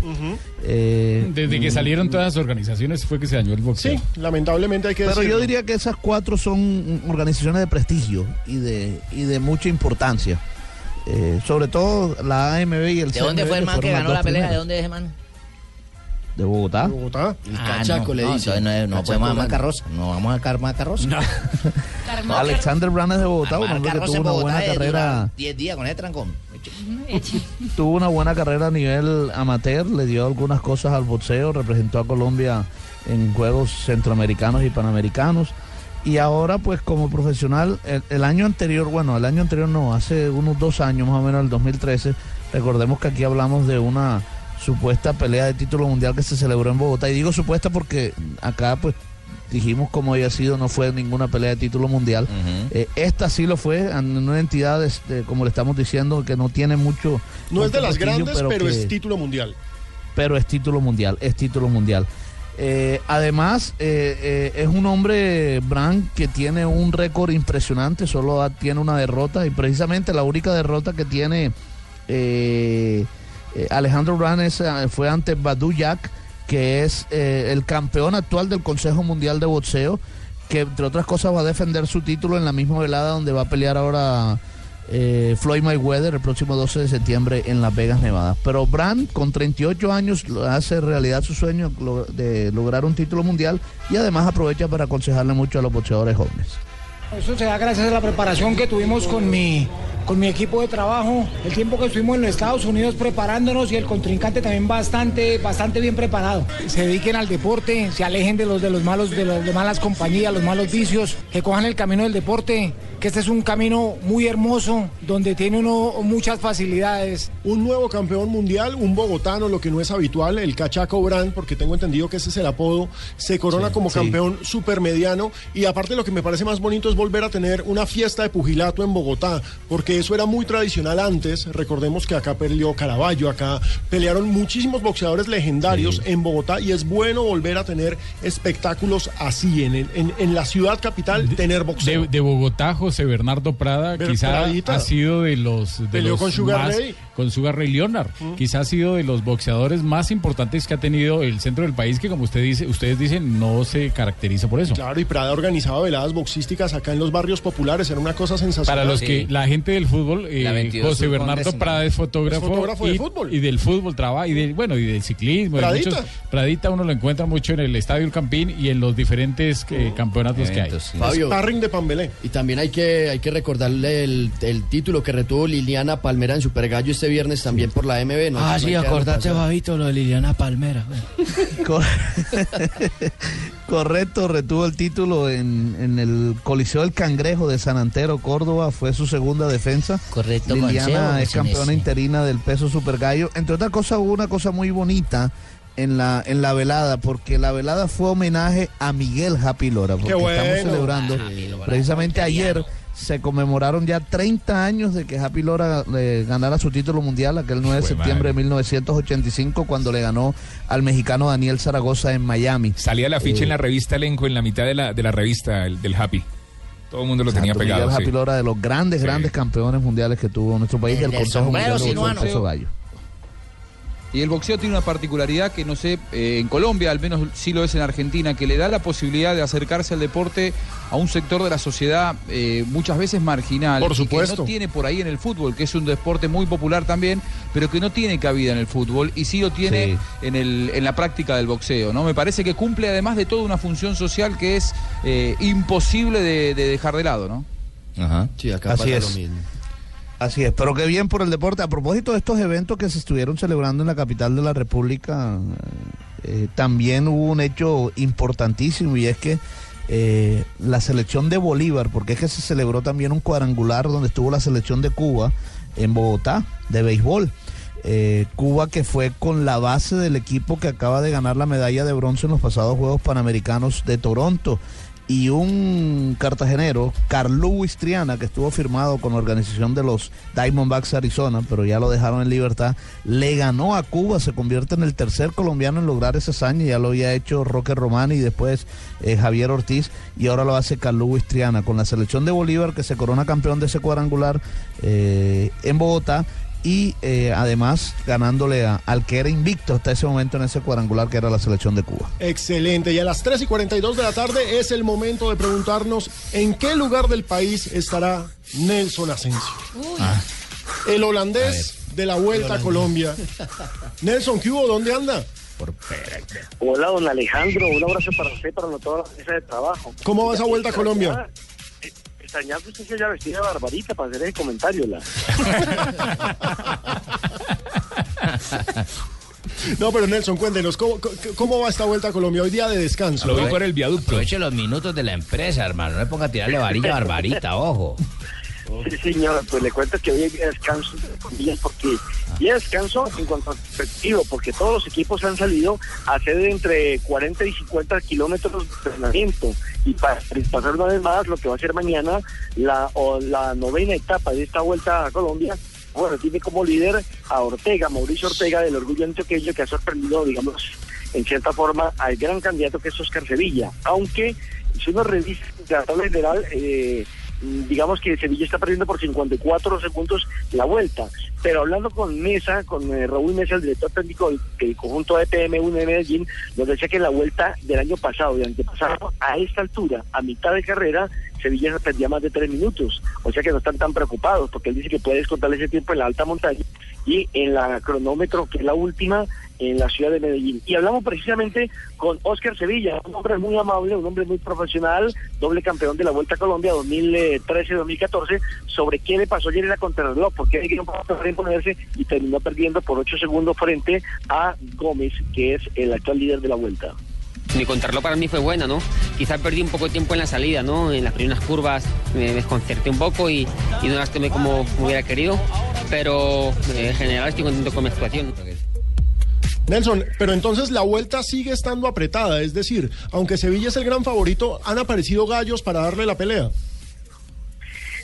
Speaker 10: Eh,
Speaker 4: Desde que
Speaker 10: mm,
Speaker 4: salieron todas las organizaciones fue que se dañó el boxeo.
Speaker 5: lamentablemente hay que
Speaker 10: Pero
Speaker 5: decirlo.
Speaker 10: yo diría que esas cuatro son organizaciones de prestigio y de, y de mucha importancia. Eh, sobre todo la AMB y el
Speaker 21: ¿De dónde fue el man que ganó la pelea? ¿De dónde es ese man?
Speaker 10: De Bogotá.
Speaker 5: Bogotá.
Speaker 21: Ah,
Speaker 11: cachaco
Speaker 21: no,
Speaker 11: le
Speaker 21: no, entonces no, no
Speaker 11: Cachaco
Speaker 21: podemos
Speaker 11: Brand.
Speaker 21: carroza. No vamos a llamar carroza.
Speaker 10: Alexander Brown es de Bogotá,
Speaker 21: Armar
Speaker 10: que tuvo una
Speaker 21: Bogotá
Speaker 10: buena carrera.
Speaker 21: durar 10 días con ese trancón.
Speaker 10: tuvo una buena carrera a nivel amateur, le dio algunas cosas al boxeo, representó a Colombia en Juegos Centroamericanos y Panamericanos. Y ahora, pues como profesional, el, el año anterior, bueno, el año anterior no, hace unos dos años más o menos, el 2013, recordemos que aquí hablamos de una supuesta pelea de título mundial que se celebró en Bogotá. Y digo supuesta porque acá, pues, dijimos como había sido, no fue ninguna pelea de título mundial. Eh, esta sí lo fue, en una entidad, este, como le estamos diciendo, que no tiene mucho...
Speaker 5: No es de las grandes, pero,
Speaker 10: que-
Speaker 5: es título mundial.
Speaker 10: pero es título mundial, es título mundial. Eh, además, eh, eh, es un hombre, Brand, que tiene un récord impresionante, solo tiene una derrota y precisamente la única derrota que tiene Alejandro Brand es, fue ante Badu Yak, que es el campeón actual del Consejo Mundial de Boxeo, que entre otras cosas va a defender su título en la misma velada donde va a pelear ahora eh, Floyd Mayweather el próximo 12 de septiembre en Las Vegas, Nevada. Pero Brand, con 38 años, hace realidad su sueño de lograr un título mundial y además aprovecha para aconsejarle mucho a los boxeadores jóvenes.
Speaker 26: Eso se da gracias a la preparación que tuvimos con mi, con mi equipo de trabajo, el tiempo que estuvimos en los Estados Unidos preparándonos y el contrincante también bastante, bastante bien preparado. Se dediquen al deporte, se alejen de los de los malos, de las malas compañías, los malos vicios, que cojan el camino del deporte, que este es un camino muy hermoso, donde tiene uno muchas facilidades.
Speaker 5: Un nuevo campeón mundial, un bogotano, lo que no es habitual, el Cachaco Brand, porque tengo entendido que ese es el apodo, se corona como
Speaker 10: sí.
Speaker 5: campeón supermediano. Y aparte lo que me parece más bonito es volver a tener una fiesta de pugilato en Bogotá, porque eso era muy tradicional antes. Recordemos que acá peleó Caraballo, acá pelearon muchísimos boxeadores legendarios en Bogotá y es bueno volver a tener espectáculos así, en, el- en, en la ciudad capital, tener boxeo.
Speaker 4: De, de Bogotá, José Bernardo Prada,
Speaker 5: Ver-
Speaker 4: quizá
Speaker 5: Pradita.
Speaker 4: ha sido de los. De
Speaker 5: Peleó
Speaker 4: los
Speaker 5: con Sugar
Speaker 4: más-
Speaker 5: Ray.
Speaker 4: Con Sugar Ray Leonard. Quizá ha sido de los boxeadores más importantes que ha tenido el centro del país, que como usted dice, ustedes dicen, no se caracteriza por eso.
Speaker 5: Claro, y Prada organizaba veladas boxísticas acá en los barrios populares, era una cosa sensacional.
Speaker 4: Para los que la gente del fútbol, eh,
Speaker 21: La 22
Speaker 4: José Bernardo Prada es fotógrafo,
Speaker 5: Es fotógrafo
Speaker 4: y,
Speaker 5: de fútbol.
Speaker 4: y del fútbol trabaja y del bueno y del ciclismo. de
Speaker 5: Pradita.
Speaker 4: muchos- Pradita uno lo encuentra mucho en el Estadio El Campín y en los diferentes eh, campeonatos que hay.
Speaker 11: Fabio.
Speaker 5: Sparring de Pambelé.
Speaker 11: Y también hay que, hay que recordarle el, el título que retuvo Liliana Palmera en Super Gallo este viernes también por la MB. ¿no?
Speaker 6: Ah,
Speaker 11: No
Speaker 6: sí, acordate. Babito, lo de Liliana Palmera.
Speaker 10: Cor- Correcto, retuvo el título en, en el Coliseo del Cangrejo de San Antero, Córdoba, fue su segunda defensa.
Speaker 21: Correcto,
Speaker 10: Liliana es campeona
Speaker 21: ese.
Speaker 10: interina del peso super gallo. Entre otras cosas, hubo una cosa muy bonita en la, en la velada, porque la velada fue homenaje a Miguel Happy Lora, porque
Speaker 5: bueno.
Speaker 10: estamos celebrando, precisamente ayer se conmemoraron ya 30 años de que Happy Lora eh, ganara su título mundial, aquel 9 de
Speaker 8: Fue
Speaker 10: septiembre de
Speaker 8: madre.
Speaker 10: 1985, cuando le ganó al mexicano Daniel Zaragoza en Miami.
Speaker 8: Salía la ficha
Speaker 10: Eh,
Speaker 8: en la revista Elenco, en la mitad de la, de la revista el- del Happy. Todo el mundo lo tenía pegado.
Speaker 10: Miguel
Speaker 8: sí.
Speaker 10: Happy Lora, de los grandes,
Speaker 8: Sí.
Speaker 10: grandes campeones mundiales que tuvo nuestro país,
Speaker 21: El
Speaker 10: el
Speaker 21: del
Speaker 10: Consejo Mundial de Gallo.
Speaker 9: Y el boxeo tiene una particularidad que no sé, eh, en Colombia, al menos sí lo es en Argentina, que le da la posibilidad de acercarse al deporte a un sector de la sociedad eh, muchas veces marginal.
Speaker 5: Por
Speaker 9: y que
Speaker 5: supuesto.
Speaker 9: no tiene por ahí en el fútbol, que es un deporte muy popular también, pero que no tiene cabida en el fútbol y sí lo tiene
Speaker 10: Sí.
Speaker 9: en, el, en la práctica del boxeo. ¿no? Me parece que cumple además de toda una función social que es eh, imposible de, de dejar de lado. ¿no?
Speaker 21: Ajá.
Speaker 11: Sí, acá
Speaker 10: Así
Speaker 11: pasa
Speaker 10: es.
Speaker 11: lo mismo.
Speaker 10: Así es, pero qué bien por el deporte. A propósito de estos eventos que se estuvieron celebrando en la capital de la República, eh, también hubo un hecho importantísimo y es que eh, la selección de Bolívar, porque es que se celebró también un cuadrangular donde estuvo la selección de Cuba en Bogotá de béisbol. Eh, Cuba que fue con la base del equipo que acaba de ganar la medalla de bronce en los pasados Juegos Panamericanos de Toronto y un cartagenero, Carlos Triana, que estuvo firmado con la organización de los Diamondbacks Arizona, pero ya lo dejaron en libertad, le ganó a Cuba, se convierte en el tercer colombiano en lograr esa hazaña, ya lo había hecho Roque Román y después eh, Javier Ortiz, y ahora lo hace Carlos Triana. Con la selección de Bolívar, que se corona campeón de ese cuadrangular eh, en Bogotá, y eh, además ganándole a- al que era invicto hasta ese momento en ese cuadrangular, que era la selección de Cuba.
Speaker 5: Excelente. Y a las 3 y 42 de la tarde es el momento de preguntarnos en qué lugar del país estará Nelson Asensio. El holandés de la Vuelta a Colombia. Nelson, ¿qué hubo? ¿Dónde anda?
Speaker 27: Hola, don Alejandro. Un abrazo para usted, para toda la mesa de trabajo.
Speaker 5: ¿Cómo va esa vuelta a Colombia?
Speaker 27: Extrañaba que usted se haya vestida de barbarita para hacer ese comentario. La.
Speaker 5: No, pero Nelson, cuéntenos, ¿cómo, cómo- cómo va esta Vuelta a Colombia? Hoy día de descanso.
Speaker 27: el viaducto.
Speaker 21: Aproveche los minutos de la empresa, hermano. No le ponga a tirarle varilla a barbarita, ojo.
Speaker 27: Sí, señor, pues le cuento que hoy descanso comillas, porque y descanso en cuanto a efectivo, porque todos los equipos han salido a hacer entre 40 y 50 kilómetros de entrenamiento. Y para pasar una vez más, lo que va a ser mañana, la, o la novena etapa de esta vuelta a Colombia, bueno, tiene como líder a Ortega, Mauricio Ortega del Orgullo Antioqueño, que ha sorprendido, digamos, en cierta forma, al gran candidato que es Oscar Sevilla. Aunque, si uno revisa tabla general, eh, digamos que Sevilla está perdiendo por 54 segundos la vuelta. Pero hablando con Mesa, con eh, Raúl Mesa, el director técnico del, del conjunto de PM1 de Medellín, nos decía que la vuelta del año pasado y antepasado, a esta altura, a mitad de carrera, Sevilla perdía más de tres minutos. O sea que no están tan preocupados, porque él dice que puede descontarle ese tiempo en la alta montaña y en la cronómetro, que es la última, en la ciudad de Medellín. Y hablamos precisamente con Oscar Sevilla, un hombre muy amable, un hombre muy profesional, doble campeón de la Vuelta a Colombia 2013-2014, sobre qué le pasó ayer en la contrarreloj, porque él no para imponerse y terminó perdiendo por ocho segundos frente a Gómez, que es el actual líder de la Vuelta.
Speaker 28: Mi contrarreloj para mí fue buena, ¿no? Quizás perdí un poco de tiempo en la salida, ¿no? En las primeras curvas me desconcerté un poco y, y no las tomé como hubiera querido, pero eh, en general estoy contento con mi actuación.
Speaker 5: Nelson, pero entonces la vuelta sigue estando apretada, es decir, aunque Sevilla es el gran favorito, han aparecido gallos para darle la pelea.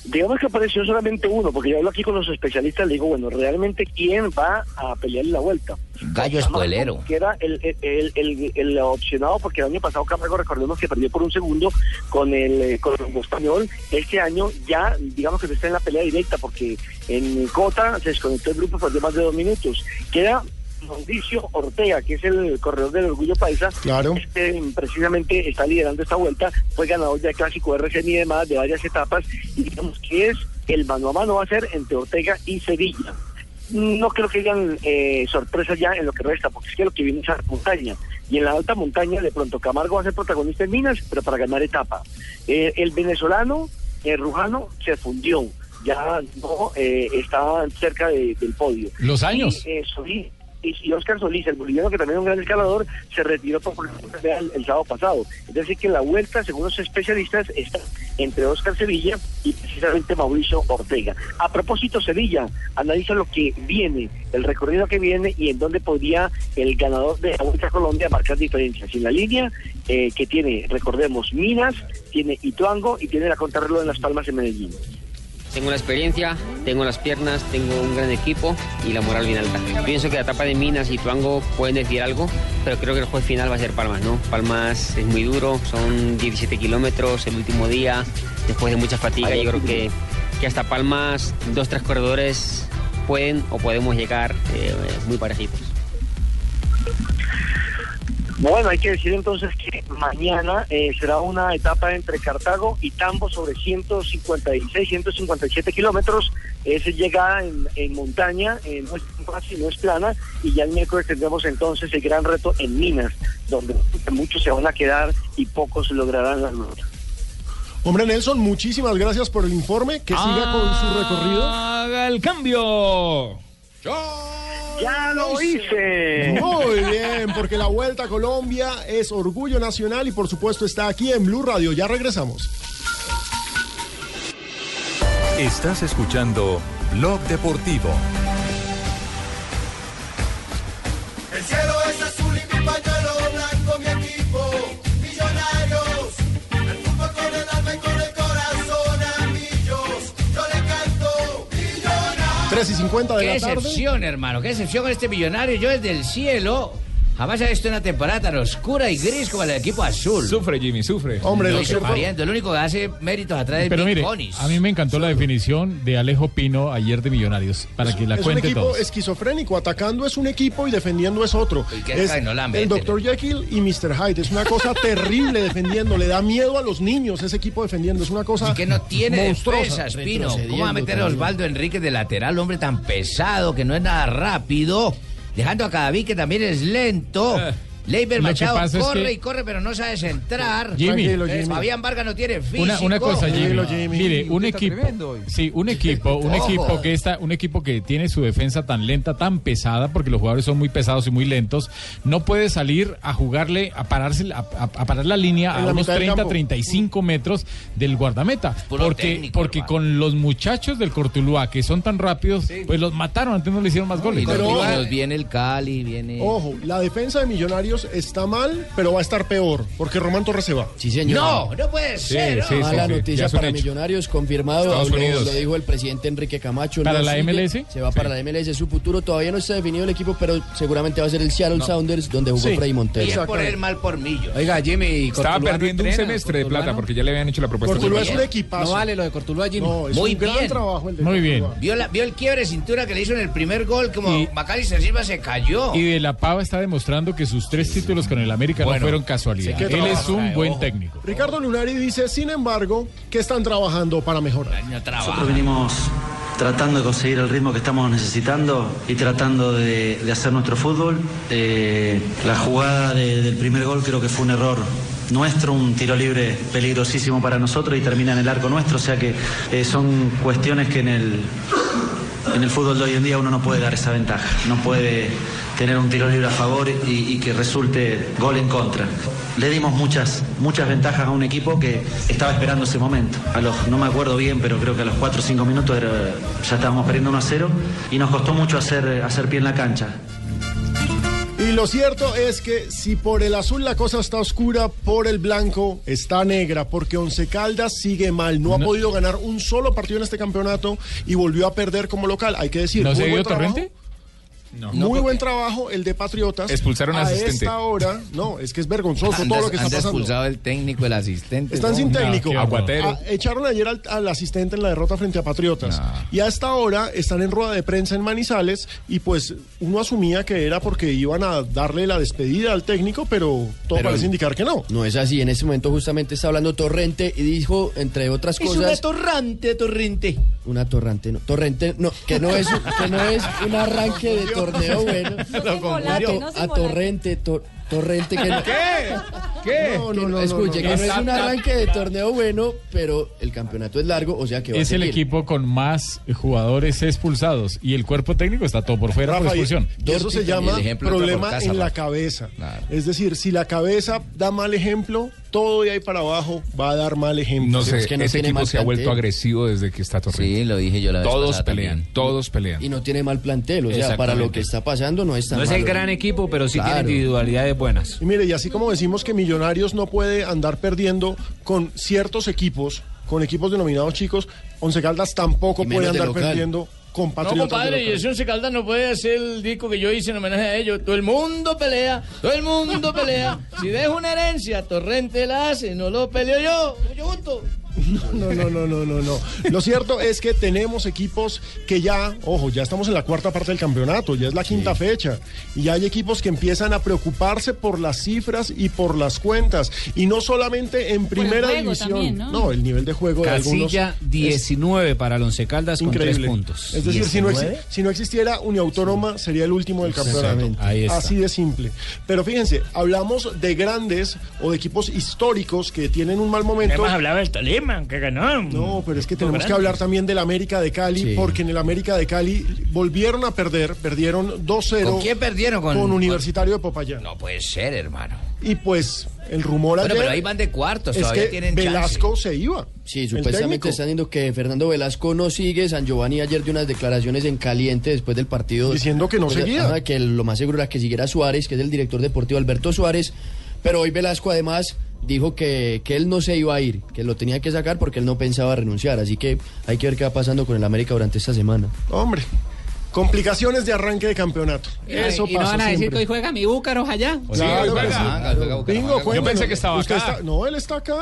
Speaker 27: Digamos que apareció solamente uno, porque yo hablo aquí con los especialistas, le digo, bueno, realmente quién va a pelear en la vuelta.
Speaker 21: Gallo espuelero.
Speaker 27: Que era el, el, el, el opcionado, porque el año pasado Camargo, recordemos que perdió por un segundo con el, eh, con el español. Este año ya, digamos que está en la pelea directa, porque en Cota se desconectó el grupo por más de dos minutos. Queda Mauricio Ortega, que es el corredor del Orgullo Paisa,
Speaker 5: Claro.
Speaker 27: este precisamente está liderando esta vuelta, fue ganador ya clásico RCN y demás de varias etapas, y digamos que es el mano a mano va a ser entre Ortega y Sevilla. No creo que hayan eh, sorpresas ya en lo que resta, porque es que lo que viene es alta montaña. Y en la alta montaña, de pronto, Camargo va a ser protagonista en Minas, pero para ganar etapa. Eh, el venezolano, el Rujano, se fundió. Ya no eh, está cerca de- del podio.
Speaker 4: Los años.
Speaker 27: Y, eh, Solís, y, Oscar Solís, el boliviano que también es un gran escalador, se retiró por el, el sábado pasado. Es decir, que la vuelta, según los especialistas, está entre Oscar Sevilla y precisamente Mauricio Ortega. A propósito, Sevilla analiza lo que viene, el recorrido que viene y en dónde podría el ganador de la Vuelta Colombia marcar diferencias. En la línea eh, que tiene, recordemos, Minas, tiene Ituango y tiene la contrarreloj en Las Palmas en Medellín.
Speaker 28: Tengo la experiencia, tengo las piernas, tengo un gran equipo y la moral bien alta. Pienso que la etapa de Minas y Tuango pueden decir algo, pero creo que el juez final va a ser Palmas, ¿no? Palmas es muy duro, son 17 kilómetros el último día, después de mucha fatiga. Yo creo que, que hasta Palmas, dos, tres corredores pueden o podemos llegar eh, muy parejitos.
Speaker 27: Bueno, hay que decir entonces que mañana eh, será una etapa entre Cartago y Tambo sobre 156, 157 kilómetros. Es llegada en, en montaña, eh, no es fácil, no es plana, y ya el miércoles tendremos entonces el gran reto en Minas, donde muchos se van a quedar y pocos lograrán la nota.
Speaker 5: Hombre Nelson, muchísimas gracias por el informe, que siga con su recorrido.
Speaker 8: Haga el cambio.
Speaker 27: Ya lo hice.
Speaker 5: Muy bien, porque la Vuelta a Colombia es orgullo nacional y por supuesto está aquí en Blue Radio. Ya regresamos.
Speaker 15: Estás escuchando Blog Deportivo.
Speaker 24: El cielo es azul
Speaker 5: 3 y 50 de
Speaker 21: Qué
Speaker 5: la tarde.
Speaker 21: excepción, hermano. Qué excepción con este millonario. Yo desde el cielo jamás he visto una temporada tan oscura y gris como el equipo azul.
Speaker 8: Sufre, Jimmy, sufre.
Speaker 5: Hombre,
Speaker 21: Lo
Speaker 5: cierto-
Speaker 21: pariendo. El único que hace méritos atrás de
Speaker 4: Pero mire,
Speaker 21: Bonis.
Speaker 4: a mí me encantó la definición de Alejo Pino ayer de Millonarios, para que la
Speaker 5: es un
Speaker 4: cuente
Speaker 5: equipo
Speaker 4: todos.
Speaker 5: esquizofrénico, atacando es un equipo y defendiendo es otro.
Speaker 21: Y que
Speaker 5: Es
Speaker 21: no la
Speaker 5: el. Dr. Jekyll y Mr. Hyde. Es una cosa terrible defendiendo. Le da miedo a los niños ese equipo defendiendo. Es una cosa
Speaker 21: Y que no tiene
Speaker 5: monstruosa.
Speaker 21: defensas, Pino. ¿Cómo va a meter a Osvaldo Enríquez de lateral, hombre tan pesado, que no es nada rápido? Dejando a Cadaví, que también es lento. Leiber Machado
Speaker 4: es
Speaker 21: corre
Speaker 4: que-
Speaker 21: y corre, pero no sabe centrar.
Speaker 4: Jimmy.
Speaker 21: Eh,
Speaker 4: Tranquilo, Jimmy.
Speaker 21: Fabián Vargas no tiene físico.
Speaker 4: Una, una cosa, Jimmy.
Speaker 5: Jimmy.
Speaker 4: Mire, un equipo,
Speaker 9: tremendo hoy.
Speaker 4: sí, un equipo, un equipo que está, un equipo que tiene su defensa tan lenta, tan pesada, porque los jugadores son muy pesados y muy lentos, no puede salir a jugarle, a pararse, a, a- a parar la línea
Speaker 5: En
Speaker 4: a
Speaker 5: la
Speaker 4: unos
Speaker 5: mitad del
Speaker 4: 30,
Speaker 5: campo.
Speaker 4: 35 metros del guardameta, porque,
Speaker 21: técnico,
Speaker 4: porque
Speaker 21: hermano.
Speaker 4: con los muchachos del Cortuluá que son tan rápidos, pues los mataron, antes no le hicieron más goles.
Speaker 21: Y los
Speaker 5: Pero-
Speaker 21: viene el Cali, viene...
Speaker 5: Ojo, la defensa de Millonarios está mal, pero va a estar peor, porque Román Torres se va.
Speaker 11: Sí, señor.
Speaker 21: No, no puede ser.
Speaker 8: sí,
Speaker 21: ¿no?
Speaker 11: Mala noticia para
Speaker 8: hecho.
Speaker 11: Millonarios, confirmado.
Speaker 8: Estados
Speaker 11: Lo,
Speaker 8: Unidos.
Speaker 11: lo dijo el presidente Enrique Camacho.
Speaker 4: ¿Para
Speaker 11: no
Speaker 4: la
Speaker 11: sigue,
Speaker 4: MLS?
Speaker 11: Se va para la MLS. Su futuro todavía no está definido el equipo, pero seguramente va a ser el Seattle Sounders, donde jugó
Speaker 5: Sí.
Speaker 11: Freddy Montero.
Speaker 21: Bien por él, mal por millo.
Speaker 12: Oiga, Jimmy.
Speaker 8: Estaba perdiendo un semestre de plata porque ya le habían hecho la propuesta.
Speaker 5: Cortuluá es un equipazo.
Speaker 12: No vale lo de Cortuluá, Jimmy.
Speaker 5: No, es
Speaker 21: Muy
Speaker 5: un gran
Speaker 21: bien.
Speaker 5: trabajo el de
Speaker 4: Muy bien.
Speaker 21: ¿Vio, la, vio el quiebre de cintura que le hizo en el primer gol, como Macalister Silva se cayó.
Speaker 4: Y de la Pava está demostrando que sus tres títulos con el América
Speaker 21: Bueno,
Speaker 4: no fueron casualidad.
Speaker 5: sí
Speaker 4: Él es un buen
Speaker 21: ojo.
Speaker 4: técnico.
Speaker 5: Ricardo Lunari dice, sin embargo, que están trabajando para mejorar.
Speaker 29: Nosotros venimos tratando de conseguir el ritmo que estamos necesitando y tratando de, de hacer nuestro fútbol. Eh, la jugada de- del primer gol creo que fue un error nuestro, un tiro libre peligrosísimo para nosotros y termina en el arco nuestro, o sea que eh, son cuestiones que en el, en el fútbol de hoy en día uno no puede dar esa ventaja, no puede tener un tiro libre a favor y, que resulte gol en contra. Le dimos muchas, muchas ventajas a un equipo que estaba esperando ese momento. No me acuerdo bien, pero creo que a los 4 o 5 minutos ya estábamos perdiendo 1 a 0 y nos costó mucho hacer, hacer pie en la cancha.
Speaker 5: Y lo cierto es que si por el azul la cosa está oscura, por el blanco está negra, porque Once Caldas sigue mal. No, ha podido ganar un solo partido en este campeonato y volvió a perder como local. Hay que decir,
Speaker 4: ¿No se ha ido
Speaker 5: trabajo.
Speaker 4: Torrente?
Speaker 5: Muy buen trabajo el de Patriotas.
Speaker 8: Expulsaron al
Speaker 5: a
Speaker 8: asistente.
Speaker 5: esta hora, no, es que es vergonzoso
Speaker 21: Anda-
Speaker 5: todo lo que está pasando.
Speaker 21: expulsado el técnico, el asistente.
Speaker 5: Están sin técnico.
Speaker 8: Aguatero.
Speaker 5: Ah, echaron ayer al, al asistente en la derrota frente a Patriotas. Y a esta hora están en rueda de prensa en Manizales y pues uno asumía que era porque iban a darle la despedida al técnico, pero todo
Speaker 11: Pero-
Speaker 5: parece indicar que no.
Speaker 11: No es así, en ese momento justamente está hablando Torrente y dijo, entre otras
Speaker 21: Es
Speaker 11: cosas...
Speaker 21: una torrante, torrente.
Speaker 11: Una torrante, no. Torrente, no, que no es, que no es un arranque de torneo bueno.
Speaker 25: No
Speaker 11: A,
Speaker 25: no
Speaker 11: torrente, to- torrente que no.
Speaker 8: ¿Qué? ¿Qué?
Speaker 5: No, no,
Speaker 11: no-
Speaker 5: no,
Speaker 11: escuche,
Speaker 5: no,
Speaker 11: que
Speaker 5: no.
Speaker 11: no es un arranque de torneo bueno, pero el campeonato es largo, o sea que va a
Speaker 4: Es el
Speaker 11: seguir.
Speaker 4: equipo con más jugadores expulsados y el cuerpo técnico está todo por fuera por
Speaker 5: Rafa, y-
Speaker 4: expulsión.
Speaker 5: y eso se llama
Speaker 21: el ejemplo
Speaker 5: problema
Speaker 21: por casa,
Speaker 5: en la cabeza.
Speaker 21: Claro.
Speaker 5: Es decir, si la cabeza da mal ejemplo, todo de ahí para abajo va a dar mal ejemplo.
Speaker 8: No sé,
Speaker 11: es que no
Speaker 8: ese
Speaker 11: tiene
Speaker 8: equipo
Speaker 11: mal
Speaker 8: se ha vuelto agresivo desde que está Torrente.
Speaker 21: Sí, lo dije yo la vez
Speaker 8: Todos pelean,
Speaker 21: también.
Speaker 8: todos pelean.
Speaker 11: Y no tiene mal plantel, o sea, para lo que está pasando no es tan
Speaker 12: No es el
Speaker 11: malo.
Speaker 12: gran equipo, pero sí
Speaker 11: Claro.
Speaker 12: tiene individualidades buenas.
Speaker 5: Y mire, y así como decimos que Millonarios no puede andar perdiendo con ciertos equipos, con equipos denominados chicos, Once Caldas tampoco puede
Speaker 11: de
Speaker 5: andar
Speaker 11: local.
Speaker 5: perdiendo con
Speaker 3: No, compadre, y ese Once Caldas no puede hacer el disco que yo hice en homenaje a ellos. Todo el mundo pelea, todo el mundo pelea. Si dejo una herencia, Torrente la hace, no lo peleo yo. Yo junto.
Speaker 5: No, no, no, no, no, no. Lo cierto es que tenemos equipos que ya, ojo, ya estamos en la cuarta parte del campeonato, ya es la quinta fecha, y ya hay equipos que empiezan a preocuparse por las cifras y por las cuentas, y no solamente en primera
Speaker 30: juego
Speaker 5: división.
Speaker 30: también, ¿no?
Speaker 5: el nivel de juego de algunos
Speaker 12: Casilla
Speaker 5: es
Speaker 12: 19 para el Once Caldas con tres puntos.
Speaker 5: Es decir, si no, exi-
Speaker 12: 19.
Speaker 5: si no existiera Uniautónoma, sería el último del campeonato.
Speaker 12: Exactamente. Ahí está.
Speaker 5: Así de simple. Pero fíjense, hablamos de grandes o de equipos históricos que tienen un mal momento.
Speaker 3: Hemos hablado del Tolima.
Speaker 18: Tolima, que ganó.
Speaker 5: No, pero es que tenemos que hablar también del América de Cali,
Speaker 18: Sí.
Speaker 5: porque en el América de Cali volvieron a perder, perdieron 2-0.
Speaker 3: ¿Con quién perdieron? Con-
Speaker 5: Con, Universitario de Popayán.
Speaker 3: No puede ser, hermano.
Speaker 5: Y pues el rumor
Speaker 3: Bueno,
Speaker 5: ayer
Speaker 3: pero ahí van de cuartos,
Speaker 5: es
Speaker 3: todavía
Speaker 5: que
Speaker 3: tienen chance.
Speaker 5: Velasco se iba.
Speaker 11: Sí,
Speaker 5: el
Speaker 11: supuestamente
Speaker 5: técnico.
Speaker 11: están diciendo que Fernando Velasco no sigue. San Giovanni ayer dio unas declaraciones en caliente después del partido.
Speaker 5: Diciendo que no
Speaker 11: Pues,
Speaker 5: seguía.
Speaker 11: ajá, que lo más seguro era que siguiera Suárez, que es el director deportivo Alberto Suárez. Pero hoy Velasco además dijo que, que él no se iba a ir, que lo tenía que sacar porque él no pensaba renunciar. Así que hay que ver qué va pasando con el América durante esta semana.
Speaker 5: Hombre, complicaciones de arranque de campeonato. Eso
Speaker 12: y no
Speaker 5: pasa
Speaker 12: van a decir
Speaker 5: siempre.
Speaker 12: que hoy juega mi Búcaros allá.
Speaker 5: Claro que sí. Bingo,
Speaker 12: Yo pensé que estaba acá.
Speaker 5: está- no, él está acá.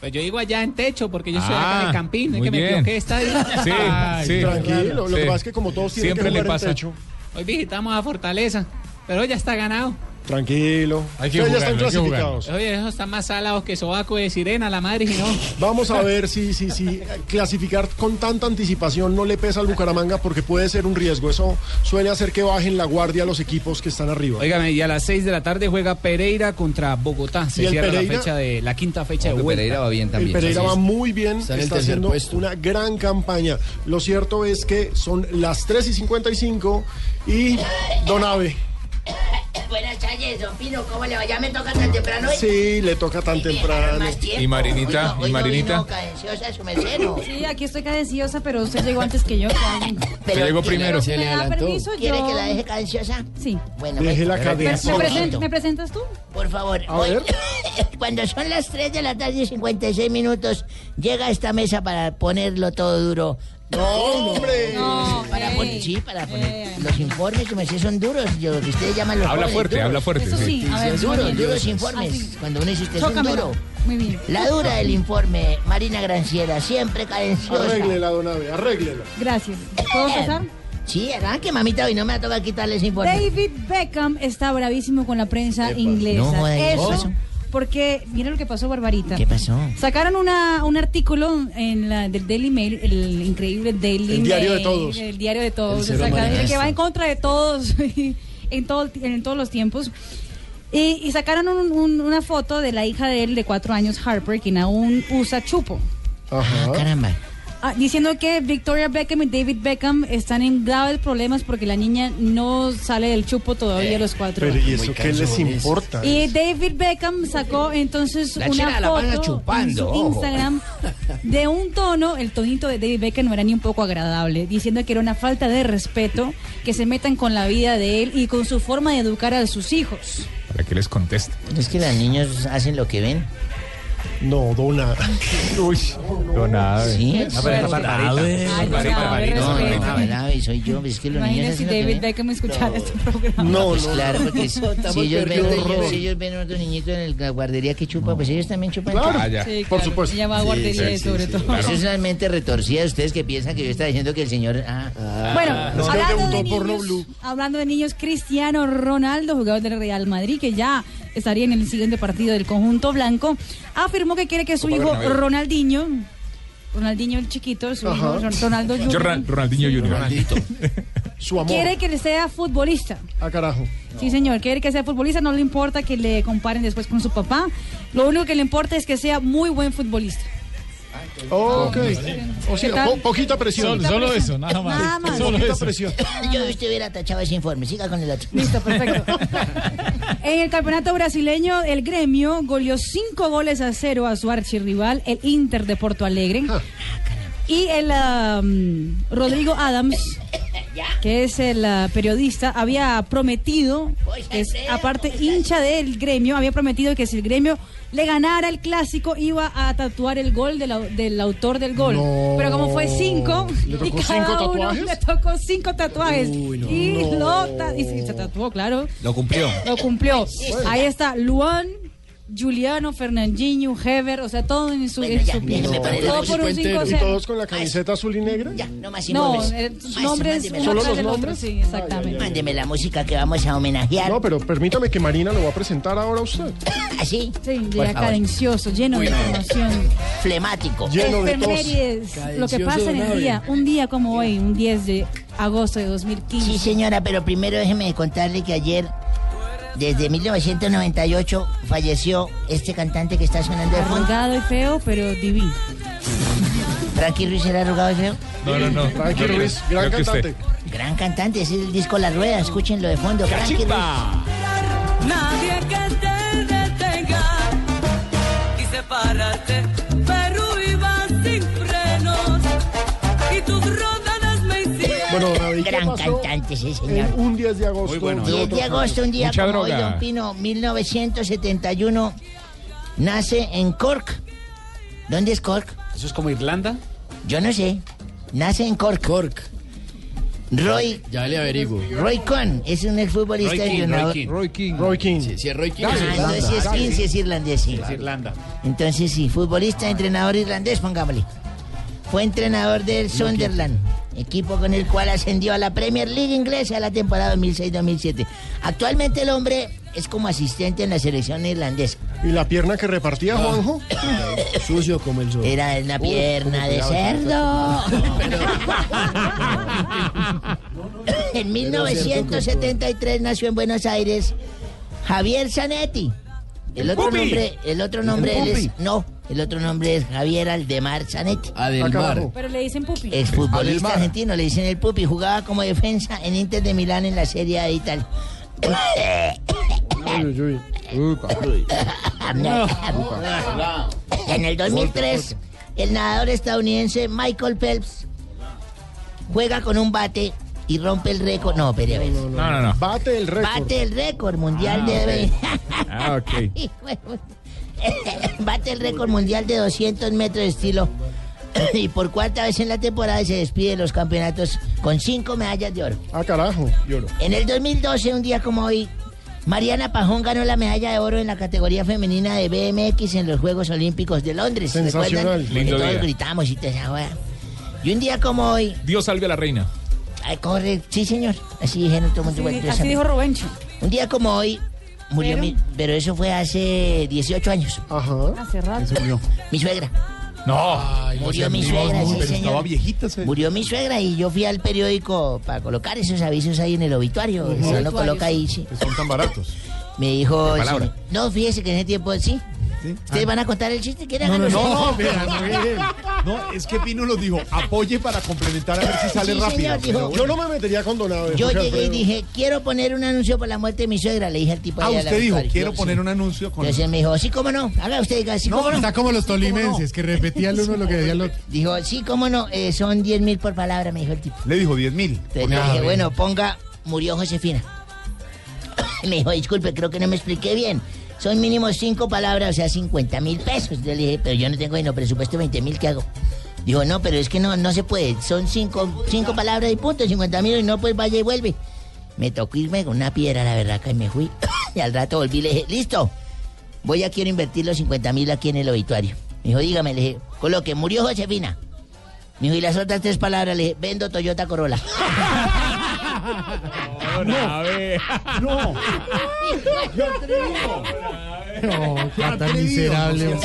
Speaker 12: Pues yo digo allá en techo, porque yo soy
Speaker 5: Ah,
Speaker 12: acá en el Campín, es
Speaker 5: muy
Speaker 12: que me
Speaker 5: bien.
Speaker 12: equivoqué de estadio.
Speaker 5: Sí, sí. Tranquilo, lo que
Speaker 12: Sí.
Speaker 5: pasa es que como todos tienen
Speaker 12: Siempre
Speaker 5: que
Speaker 12: le
Speaker 5: jugar en
Speaker 12: pasa.
Speaker 5: techo.
Speaker 12: Hoy visitamos a Fortaleza, pero ya está ganado.
Speaker 5: Tranquilo.
Speaker 12: Hay
Speaker 5: Ustedes ya están clasificados.
Speaker 12: Oye, esos están más salados que sobaco de sirena, la madre, si no.
Speaker 5: Vamos a ver si, si, si clasificar con tanta anticipación no le pesa al Bucaramanga porque puede ser un riesgo. Eso suele hacer que bajen la guardia los equipos que están arriba.
Speaker 31: Óigame, y a las 6 de la tarde juega Pereira contra Bogotá. Se
Speaker 5: ¿Y el
Speaker 31: cierra
Speaker 5: Pereira?
Speaker 31: la fecha de la quinta fecha de vuelta.
Speaker 3: Pereira va bien
Speaker 5: El Pereira va muy bien,
Speaker 31: Está
Speaker 5: está haciendo
Speaker 31: puesto.
Speaker 5: una gran campaña. Lo cierto es que son las 3 y 55 y Donave.
Speaker 32: Buenas tardes, don Pino, ¿cómo le va? ¿Ya me toca tan temprano hoy?
Speaker 5: Sí, le toca tan temprano.
Speaker 32: Más tiempo.
Speaker 8: Y Marinita,
Speaker 32: Hoy no-
Speaker 8: y
Speaker 32: no
Speaker 8: Marinita.
Speaker 32: vino cadenciosa su.
Speaker 7: Sí, aquí estoy cadenciosa, pero usted llegó antes que yo.
Speaker 32: Pero-
Speaker 8: llegó primero.
Speaker 7: Si me da permiso,
Speaker 32: ¿Quiere
Speaker 7: yo...
Speaker 32: que la deje cadenciosa?
Speaker 7: Sí.
Speaker 32: Bueno,
Speaker 5: Deje la
Speaker 7: ¿Me,
Speaker 5: cadencia.
Speaker 7: me present- me presentas tú?
Speaker 32: Por favor,
Speaker 7: A
Speaker 32: hoy-
Speaker 7: ver.
Speaker 32: cuando son las 3 de la tarde y 56 minutos, llega a esta mesa para ponerlo todo duro.
Speaker 5: ¡No, hombre!
Speaker 32: No, para poner, sí, para poner los informes, como si son duros, yo- lo que ustedes llaman los
Speaker 8: Habla
Speaker 32: jóvenes
Speaker 8: fuerte,
Speaker 32: duros.
Speaker 8: habla fuerte, Eso sí. sí,
Speaker 7: a ver,
Speaker 32: duros,
Speaker 7: bien.
Speaker 32: duros informes.
Speaker 7: Así.
Speaker 32: Cuando uno dice usted es un duro.
Speaker 7: Muy bien.
Speaker 32: La dura del informe, Marina Granciera, siempre cadenciosa.
Speaker 5: Arréglela, Donave, arréglela.
Speaker 7: Gracias. ¿Puedo empezar?
Speaker 32: Sí, arranque, mamita, hoy no me va a tocar quitarle ese informe.
Speaker 7: David Beckham está bravísimo con la prensa
Speaker 32: Epa.
Speaker 7: inglesa.
Speaker 32: No joda, ¿qué
Speaker 7: Eso? Porque mira lo que pasó, Barbarita.
Speaker 32: ¿Qué pasó?
Speaker 7: Sacaron una, un artículo en la, del Daily Mail, el increíble Daily
Speaker 5: El diario de
Speaker 7: Mail,
Speaker 5: todos.
Speaker 7: El diario de todos,
Speaker 5: El cero
Speaker 7: exactamente,
Speaker 5: manejazo.
Speaker 7: que va en contra de todos en, todo, en todos los tiempos. Y, y sacaron un- un- una foto de la hija de él de cuatro años, Harper, quien aún usa chupo.
Speaker 5: Ajá.
Speaker 32: Caramba.
Speaker 7: Ah, diciendo que Victoria Beckham y David Beckham están en graves problemas porque la niña no sale del chupo todavía a los cuatro
Speaker 5: Pero ¿y eso qué les importa?
Speaker 7: Y David Beckham sacó entonces
Speaker 3: La
Speaker 7: una foto
Speaker 3: chupando,
Speaker 7: en su
Speaker 3: ojo.
Speaker 7: Instagram de un tono, el tonito de David Beckham no era ni un poco agradable, diciendo que era una falta de respeto que se metan con la vida de él y con su forma de educar a sus hijos.
Speaker 8: Para que les conteste.
Speaker 32: Es que los niños hacen lo que ven.
Speaker 5: No, Dona. Uy.
Speaker 8: Donave.
Speaker 32: Sí.
Speaker 8: No, pero es la Barbarita.
Speaker 7: Ay,
Speaker 8: Barbarita,
Speaker 7: no.
Speaker 32: No, no, soy yo, es que los niños
Speaker 7: si David. Beckham escuchara este programa.
Speaker 5: No,
Speaker 32: pues
Speaker 5: no,
Speaker 32: claro,
Speaker 5: no.
Speaker 32: porque si, ellos, ven, si ellos ven a otro niñito en la guardería que chupa, pues ellos también chupan.
Speaker 5: Claro,
Speaker 8: Ah, ya.
Speaker 7: Sí,
Speaker 5: por supuesto.
Speaker 7: Ella va a guardería sobre todo.
Speaker 32: Eso es una mente retorcida de ustedes que piensan que yo estaba diciendo que el señor... Ah,
Speaker 7: Bueno,
Speaker 5: Es que
Speaker 7: hablando, de niños,
Speaker 5: blue.
Speaker 7: hablando de niños, Cristiano Ronaldo, jugador del Real Madrid, que ya estaría en el siguiente partido del conjunto blanco, afirmó que quiere que su
Speaker 8: Copa
Speaker 7: hijo
Speaker 8: Bernabéu.
Speaker 7: Ronaldinho, Ronaldinho el chiquito, su hijo
Speaker 5: Ajá.
Speaker 7: Ronaldo
Speaker 8: Yo,
Speaker 7: Jr.,
Speaker 8: Ron- Ronaldinho Junior.
Speaker 5: Su amor.
Speaker 7: quiere que sea futbolista.
Speaker 5: Ah, carajo.
Speaker 7: Sí, señor, quiere que sea futbolista, no le importa que le comparen después con su papá. Lo único que le importa es que sea muy buen futbolista.
Speaker 5: Ok. O sea, po- poquita presión.
Speaker 4: Solo, solo eso, nada más.
Speaker 7: Nada más.
Speaker 4: Solo
Speaker 5: Poquita
Speaker 4: eso.
Speaker 5: presión.
Speaker 32: yo hubiera tachado ese informe, siga con el otro.
Speaker 7: Listo, perfecto. En el campeonato brasileño, el gremio goleó cinco goles a cero a su archirrival, el Inter de Porto Alegre. Y el um, Rodrigo Adams, que es el uh, periodista, había prometido, que es aparte hincha del gremio, había prometido que si el gremio le ganara el clásico iba a tatuar el gol del, au- del autor del gol.
Speaker 5: No.
Speaker 7: Pero como fue cinco,
Speaker 5: ¿Le
Speaker 7: y cada
Speaker 5: cinco
Speaker 7: uno
Speaker 5: tatuajes?
Speaker 7: le tocó cinco tatuajes.
Speaker 5: Uy, no.
Speaker 7: Y
Speaker 5: No.
Speaker 7: lo ta- y se tatuó, claro.
Speaker 3: Lo cumplió.
Speaker 7: Lo cumplió. Ahí está Luan, Juliano, Fernandinho, Heber, o sea, todo en su,
Speaker 32: Bueno,
Speaker 7: en
Speaker 32: ya, poner
Speaker 7: Todo por un
Speaker 32: equipo
Speaker 7: 5
Speaker 5: ¿Y todos con la camiseta azul y negra?
Speaker 32: Ya, no más
Speaker 7: No,
Speaker 32: informes.
Speaker 7: eh, nombres uno
Speaker 32: la-
Speaker 5: ¿Solo los
Speaker 7: otro,
Speaker 5: nombres?
Speaker 7: sí, exactamente.
Speaker 32: Mándeme la música que vamos a homenajear.
Speaker 5: No, pero permítame que Marina lo va a presentar ahora a usted.
Speaker 32: ¿Así?
Speaker 7: Sí,
Speaker 32: Por
Speaker 7: llega
Speaker 32: favor.
Speaker 7: cadencioso, lleno de información.
Speaker 32: Flemático.
Speaker 5: Lleno de tos.
Speaker 7: Lo que pasa en el día, un día como hoy, un 10 de agosto de 2015.
Speaker 32: Sí, señora, pero primero déjeme contarle que ayer, desde 1998, falleció este cantante que está sonando de fondo.
Speaker 7: Arrugado y feo, pero divino.
Speaker 32: Frankie Ruiz era arrugado y feo.
Speaker 8: No, no, no.
Speaker 5: Frankie Ruiz, gran cantante.
Speaker 32: Gran cantante, ese es el disco La Rueda, escúchenlo de fondo. Frankie Ruiz.
Speaker 25: Nadie que te detenga y separarte,
Speaker 5: Bueno, David, ¿qué
Speaker 32: Gran
Speaker 5: pasó
Speaker 32: cantante, sí, señor.
Speaker 5: un 10 de agosto?
Speaker 8: Muy bueno.
Speaker 5: de
Speaker 32: 10
Speaker 5: otro
Speaker 32: de agosto, un día
Speaker 8: Mucha
Speaker 32: como hoy,
Speaker 8: droga.
Speaker 32: Don Pino, 1971, nace en Cork. ¿Dónde es Cork?
Speaker 12: ¿Eso es como Irlanda?
Speaker 32: Yo no sé. Nace en Cork.
Speaker 11: Cork.
Speaker 32: Roy,
Speaker 11: Ya le averiguo.
Speaker 32: Roy Cohn es un exfutbolista
Speaker 12: Roy King,
Speaker 32: entrenador.
Speaker 12: Roy King.
Speaker 9: Roy King.
Speaker 5: Roy King.
Speaker 11: Si, si es Roy King,
Speaker 32: Ah,
Speaker 11: es Irlanda.
Speaker 32: entonces sí es 15, es irlandés, sí.
Speaker 12: Es Irlanda.
Speaker 32: Entonces sí, futbolista, entrenador irlandés, pongámosle. Fue entrenador del Sunderland, equipo con el cual ascendió a la Premier League inglesa la temporada 2006-2007. Actualmente el hombre es como asistente en la selección irlandesa.
Speaker 5: ¿Y la pierna que repartía, Juanjo?
Speaker 11: Sucio como el sol.
Speaker 32: Era una pierna de cerdo. en 1973 nació en Buenos Aires Javier Zanetti. El otro nombre, el otro nombre él es, no, el otro nombre es Javier Aldemar Zanetti.
Speaker 11: Adelmar.
Speaker 33: Pero le dicen pupi.
Speaker 32: Exfutbolista
Speaker 11: Adelmar.
Speaker 32: argentino, le dicen el Pupi, jugaba como defensa en Inter de Milán en la Serie A de Italia.
Speaker 5: Uy, uy, uy.
Speaker 32: En el 2003, el nadador estadounidense Michael Phelps juega con un bate y rompe el récord. No, pero.
Speaker 8: No, no, no.
Speaker 5: Bate el récord.
Speaker 32: Bate el récord mundial
Speaker 8: Ah,
Speaker 32: de...
Speaker 8: Ah, ok.
Speaker 32: Bate el récord mundial de 200 metros de estilo. Y por cuarta vez en la temporada se despide de los campeonatos con cinco medallas de oro.
Speaker 5: Ah, carajo. Lloro.
Speaker 32: En el 2012, un día como hoy, Mariana Pajón ganó la medalla de oro en la categoría femenina de BMX en los Juegos Olímpicos de Londres.
Speaker 5: Sensacional.
Speaker 32: ¿Recuerdan?
Speaker 8: Lindo
Speaker 32: todos
Speaker 8: día.
Speaker 32: gritamos y te. Y un día como hoy,
Speaker 8: Dios salve a la reina.
Speaker 32: ay, corre, sí señor, así dijeron todo el mundo.
Speaker 33: Así, así dijo Robencho.
Speaker 32: Un día como hoy murió
Speaker 33: Pero-
Speaker 32: mi, pero eso fue hace 18 años.
Speaker 5: Ajá.
Speaker 33: Hace rato.
Speaker 32: Mi suegra.
Speaker 8: No.
Speaker 32: Murió mi suegra, sí, señor.
Speaker 34: estaba viejita. se-
Speaker 32: Murió mi suegra y yo fui al periódico para colocar esos avisos ahí en el obituario. Si uno coloca ahí, sí.
Speaker 34: que son tan baratos.
Speaker 32: Me dijo. Sí, no, fíjese que en ese tiempo sí. ¿Ustedes van a contar el chiste? ¿Quieren
Speaker 34: No, no, no, no, es que Pino nos dijo, apoye para complementar a ver si sale
Speaker 32: Sí,
Speaker 34: rápido.
Speaker 32: señor, dijo.
Speaker 34: Pero
Speaker 5: Yo no me metería con Don Abe,
Speaker 32: Yo llegué y dije, quiero poner un anuncio por la muerte de mi suegra. Le dije al tipo
Speaker 34: Ah, usted dijo, quiero
Speaker 32: Yo,
Speaker 34: poner
Speaker 32: sí.
Speaker 34: un anuncio con...
Speaker 32: Entonces me dijo, sí, cómo no. Haga usted, diga, sí,
Speaker 34: No,
Speaker 32: cómo no.
Speaker 34: está como los tolimenses, que repetía el uno lo que decía el otro.
Speaker 32: Dijo, sí, cómo no. eh, son 10 mil por palabra, me dijo el tipo.
Speaker 34: Le dijo 10 mil.
Speaker 32: Entonces le dije, bueno, ponga, murió Josefina. me dijo, disculpe, creo que no me expliqué bien. Son mínimo cinco palabras, o sea, 50 mil pesos. Yo le dije, pero yo no tengo no presupuesto 20 mil, ¿qué hago? Dijo, no, pero es que no, no se puede. Son cinco, cinco palabras y punto, 50 mil, y no, pues vaya y vuelve. Me tocó irme con una piedra la verraca y me fui. y al rato volví y le dije, listo, voy a quiero invertir los 50 mil aquí en el obituario. Me dijo, dígame, le dije, coloque, murió Josefina. Me dijo, y las otras tres palabras, le dije, vendo Toyota Corolla.
Speaker 8: No,
Speaker 34: No.
Speaker 5: No,
Speaker 34: qué tan miserable.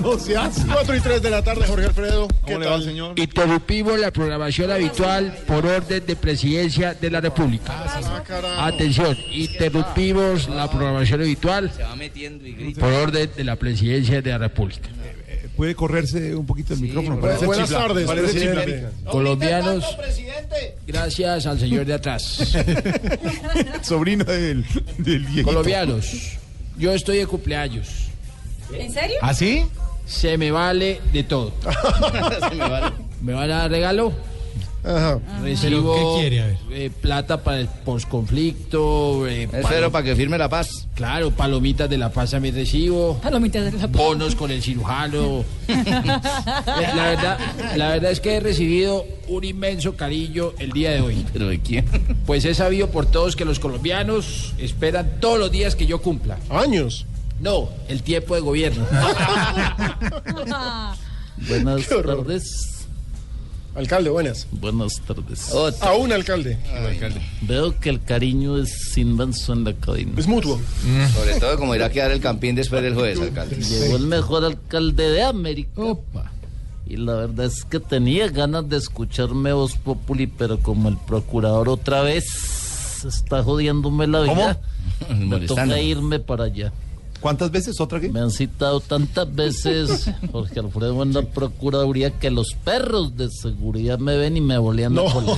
Speaker 34: No se hace.
Speaker 5: 4 y 3 de la tarde, Jorge Alfredo. ¿Qué
Speaker 34: ¿Cómo le va, señor?
Speaker 35: Interrumpimos la programación habitual por orden de presidencia de la República.
Speaker 5: Ah, carajo.
Speaker 35: Atención, interrumpimos la programación habitual por orden de la presidencia de la República.
Speaker 34: Puede correrse un poquito el micrófono. parece
Speaker 5: Buenas
Speaker 34: chifla-
Speaker 5: tardes,
Speaker 34: parece
Speaker 5: presidente.
Speaker 35: Colombianos, gracias al señor de atrás.
Speaker 34: Sobrino del, del viejito.
Speaker 35: Colombianos, yo estoy de cumpleaños.
Speaker 33: ¿En serio?
Speaker 34: ¿Ah, sí?
Speaker 35: Se me vale de todo. me van a dar regalo?
Speaker 5: Ajá.
Speaker 35: Recibo
Speaker 4: ¿Pero qué quiere? A ver.
Speaker 35: eh, plata para el posconflicto. Eh,
Speaker 21: Espero para que firme la paz.
Speaker 35: Claro, palomitas de la paz también recibo.
Speaker 33: Palomitas de la
Speaker 35: Bonos con el cirujano. Eh, la, verdad, la verdad es que he recibido un inmenso cariño el día de hoy.
Speaker 21: ¿Pero de quién?
Speaker 35: Pues he sabido por todos que los colombianos esperan todos los días que yo cumpla.
Speaker 5: Años.
Speaker 35: No, el tiempo de gobierno.
Speaker 36: Buenas tardes.
Speaker 5: Alcalde, buenas.
Speaker 36: Buenas tardes.
Speaker 5: A un alcalde.
Speaker 36: Veo que el cariño es inmenso en la cabina.
Speaker 5: Es mutuo.
Speaker 21: Sobre todo como irá a quedar el campín después del jueves, alcalde.
Speaker 36: Llegó el mejor alcalde de América. Y la verdad es que tenía ganas de escucharme Voz Populi, pero como el procurador otra vez está jodiéndome la vida, me toca irme para allá. ¿Cuántas veces? ¿Otra qué? Me han citado tantas veces, Jorge Alfredo, en la Procuraduría, que los perros de seguridad me ven y me bolean la cola.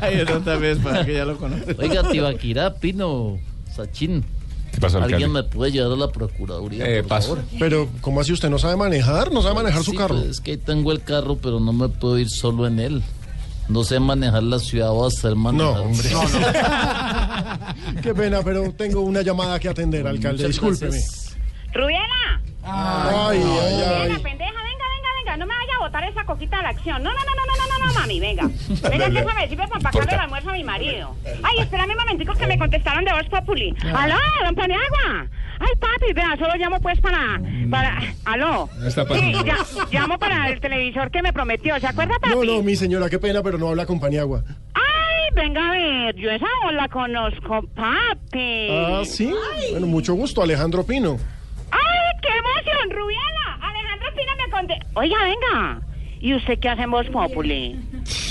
Speaker 3: Ay, otra vez para que ya lo conozca.
Speaker 36: Oiga, Tibaquirá, Pino, Sachín.
Speaker 5: ¿Qué pasó,
Speaker 36: ¿Alguien
Speaker 5: alcalde?
Speaker 36: me puede llevar a la Procuraduría,
Speaker 5: Eh,
Speaker 36: por favor?
Speaker 5: Pero, ¿cómo así usted no sabe manejar? ¿No sabe manejar su carro?
Speaker 36: pues, es que ahí tengo el carro, pero no me puedo ir solo en él. No sé manejar la ciudad o hacer manejar.
Speaker 5: No, hombre. Qué pena, pero tengo una llamada que atender, alcalde.
Speaker 36: Muchas
Speaker 5: Discúlpeme.
Speaker 36: gracias.
Speaker 37: Rubiela.
Speaker 5: Ay, ay,
Speaker 37: Rubiela,
Speaker 5: ay.
Speaker 37: pendeja, venga, venga, venga. No me vaya a botar esa coquita de la acción. No, no, no, no, no, no, no, no, mami, venga. Venga, que me sirve para empacarle el almuerzo a mi marido. Ay, espérame un momentico que me contestaron de Voz Populi. ¿Aló, don Paniagua? Ay, papi, vea, solo llamo pues para... para... ¿Aló?
Speaker 36: Está
Speaker 37: Sí, ya, llamo para el televisor que me prometió. ¿Se acuerda, papi?
Speaker 5: No, no, mi señora, qué pena, pero no habla con Paniagua.
Speaker 37: Ay, venga a ver, yo esa voz la conozco, papi.
Speaker 5: Ah, sí. Bueno, mucho gusto, Alejandro Pino.
Speaker 37: ¡Ay, qué emoción, Rubiela! Alejandro Pina me conté. Oiga, venga. ¿Y usted qué hace en Voz Populi?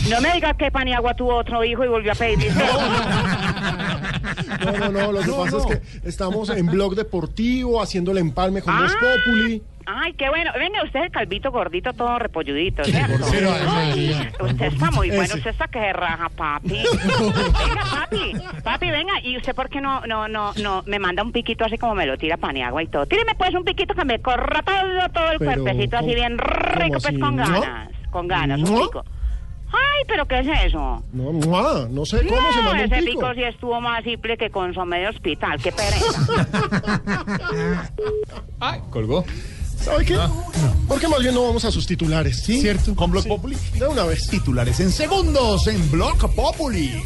Speaker 37: No me diga que Paniagua tuvo otro hijo y volvió a pedir.
Speaker 5: No, no, no, lo que pasa es que estamos en blog deportivo, haciendo el empalme con Voz Populi.
Speaker 37: Ay, qué bueno. Venga, usted es el calvito gordito, todo repolludito, ¿cierto?
Speaker 5: Pero,
Speaker 37: Ay, usted está muy bueno, usted está que se raja, papi. Venga, papi, papi, venga. ¿Y usted por qué no, no, no, no me manda un piquito así como me lo tira Paniagua y todo? Tíreme pues un piquito que me corra todo, todo el
Speaker 5: Pero,
Speaker 37: cuerpecito así
Speaker 5: ¿cómo-
Speaker 37: bien rico, pues
Speaker 5: así?
Speaker 37: con
Speaker 5: ¿No?
Speaker 37: ganas. Con ganas, un
Speaker 5: ¿No?
Speaker 37: pico. Ay, pero ¿qué es eso?
Speaker 5: No, mua, no sé cómo se
Speaker 37: no,
Speaker 5: manda un
Speaker 37: ese
Speaker 5: pico.
Speaker 37: pico sí estuvo más simple que consomé de hospital. Qué pereza.
Speaker 36: Ay, colgó.
Speaker 5: ¿Sabe qué? Porque más bien no vamos a sus titulares. ¿Sí? ¿Cierto?
Speaker 34: Con Blog
Speaker 5: Sí.
Speaker 34: Populi.
Speaker 5: De una vez.
Speaker 34: Titulares en segundos en Blog Populi.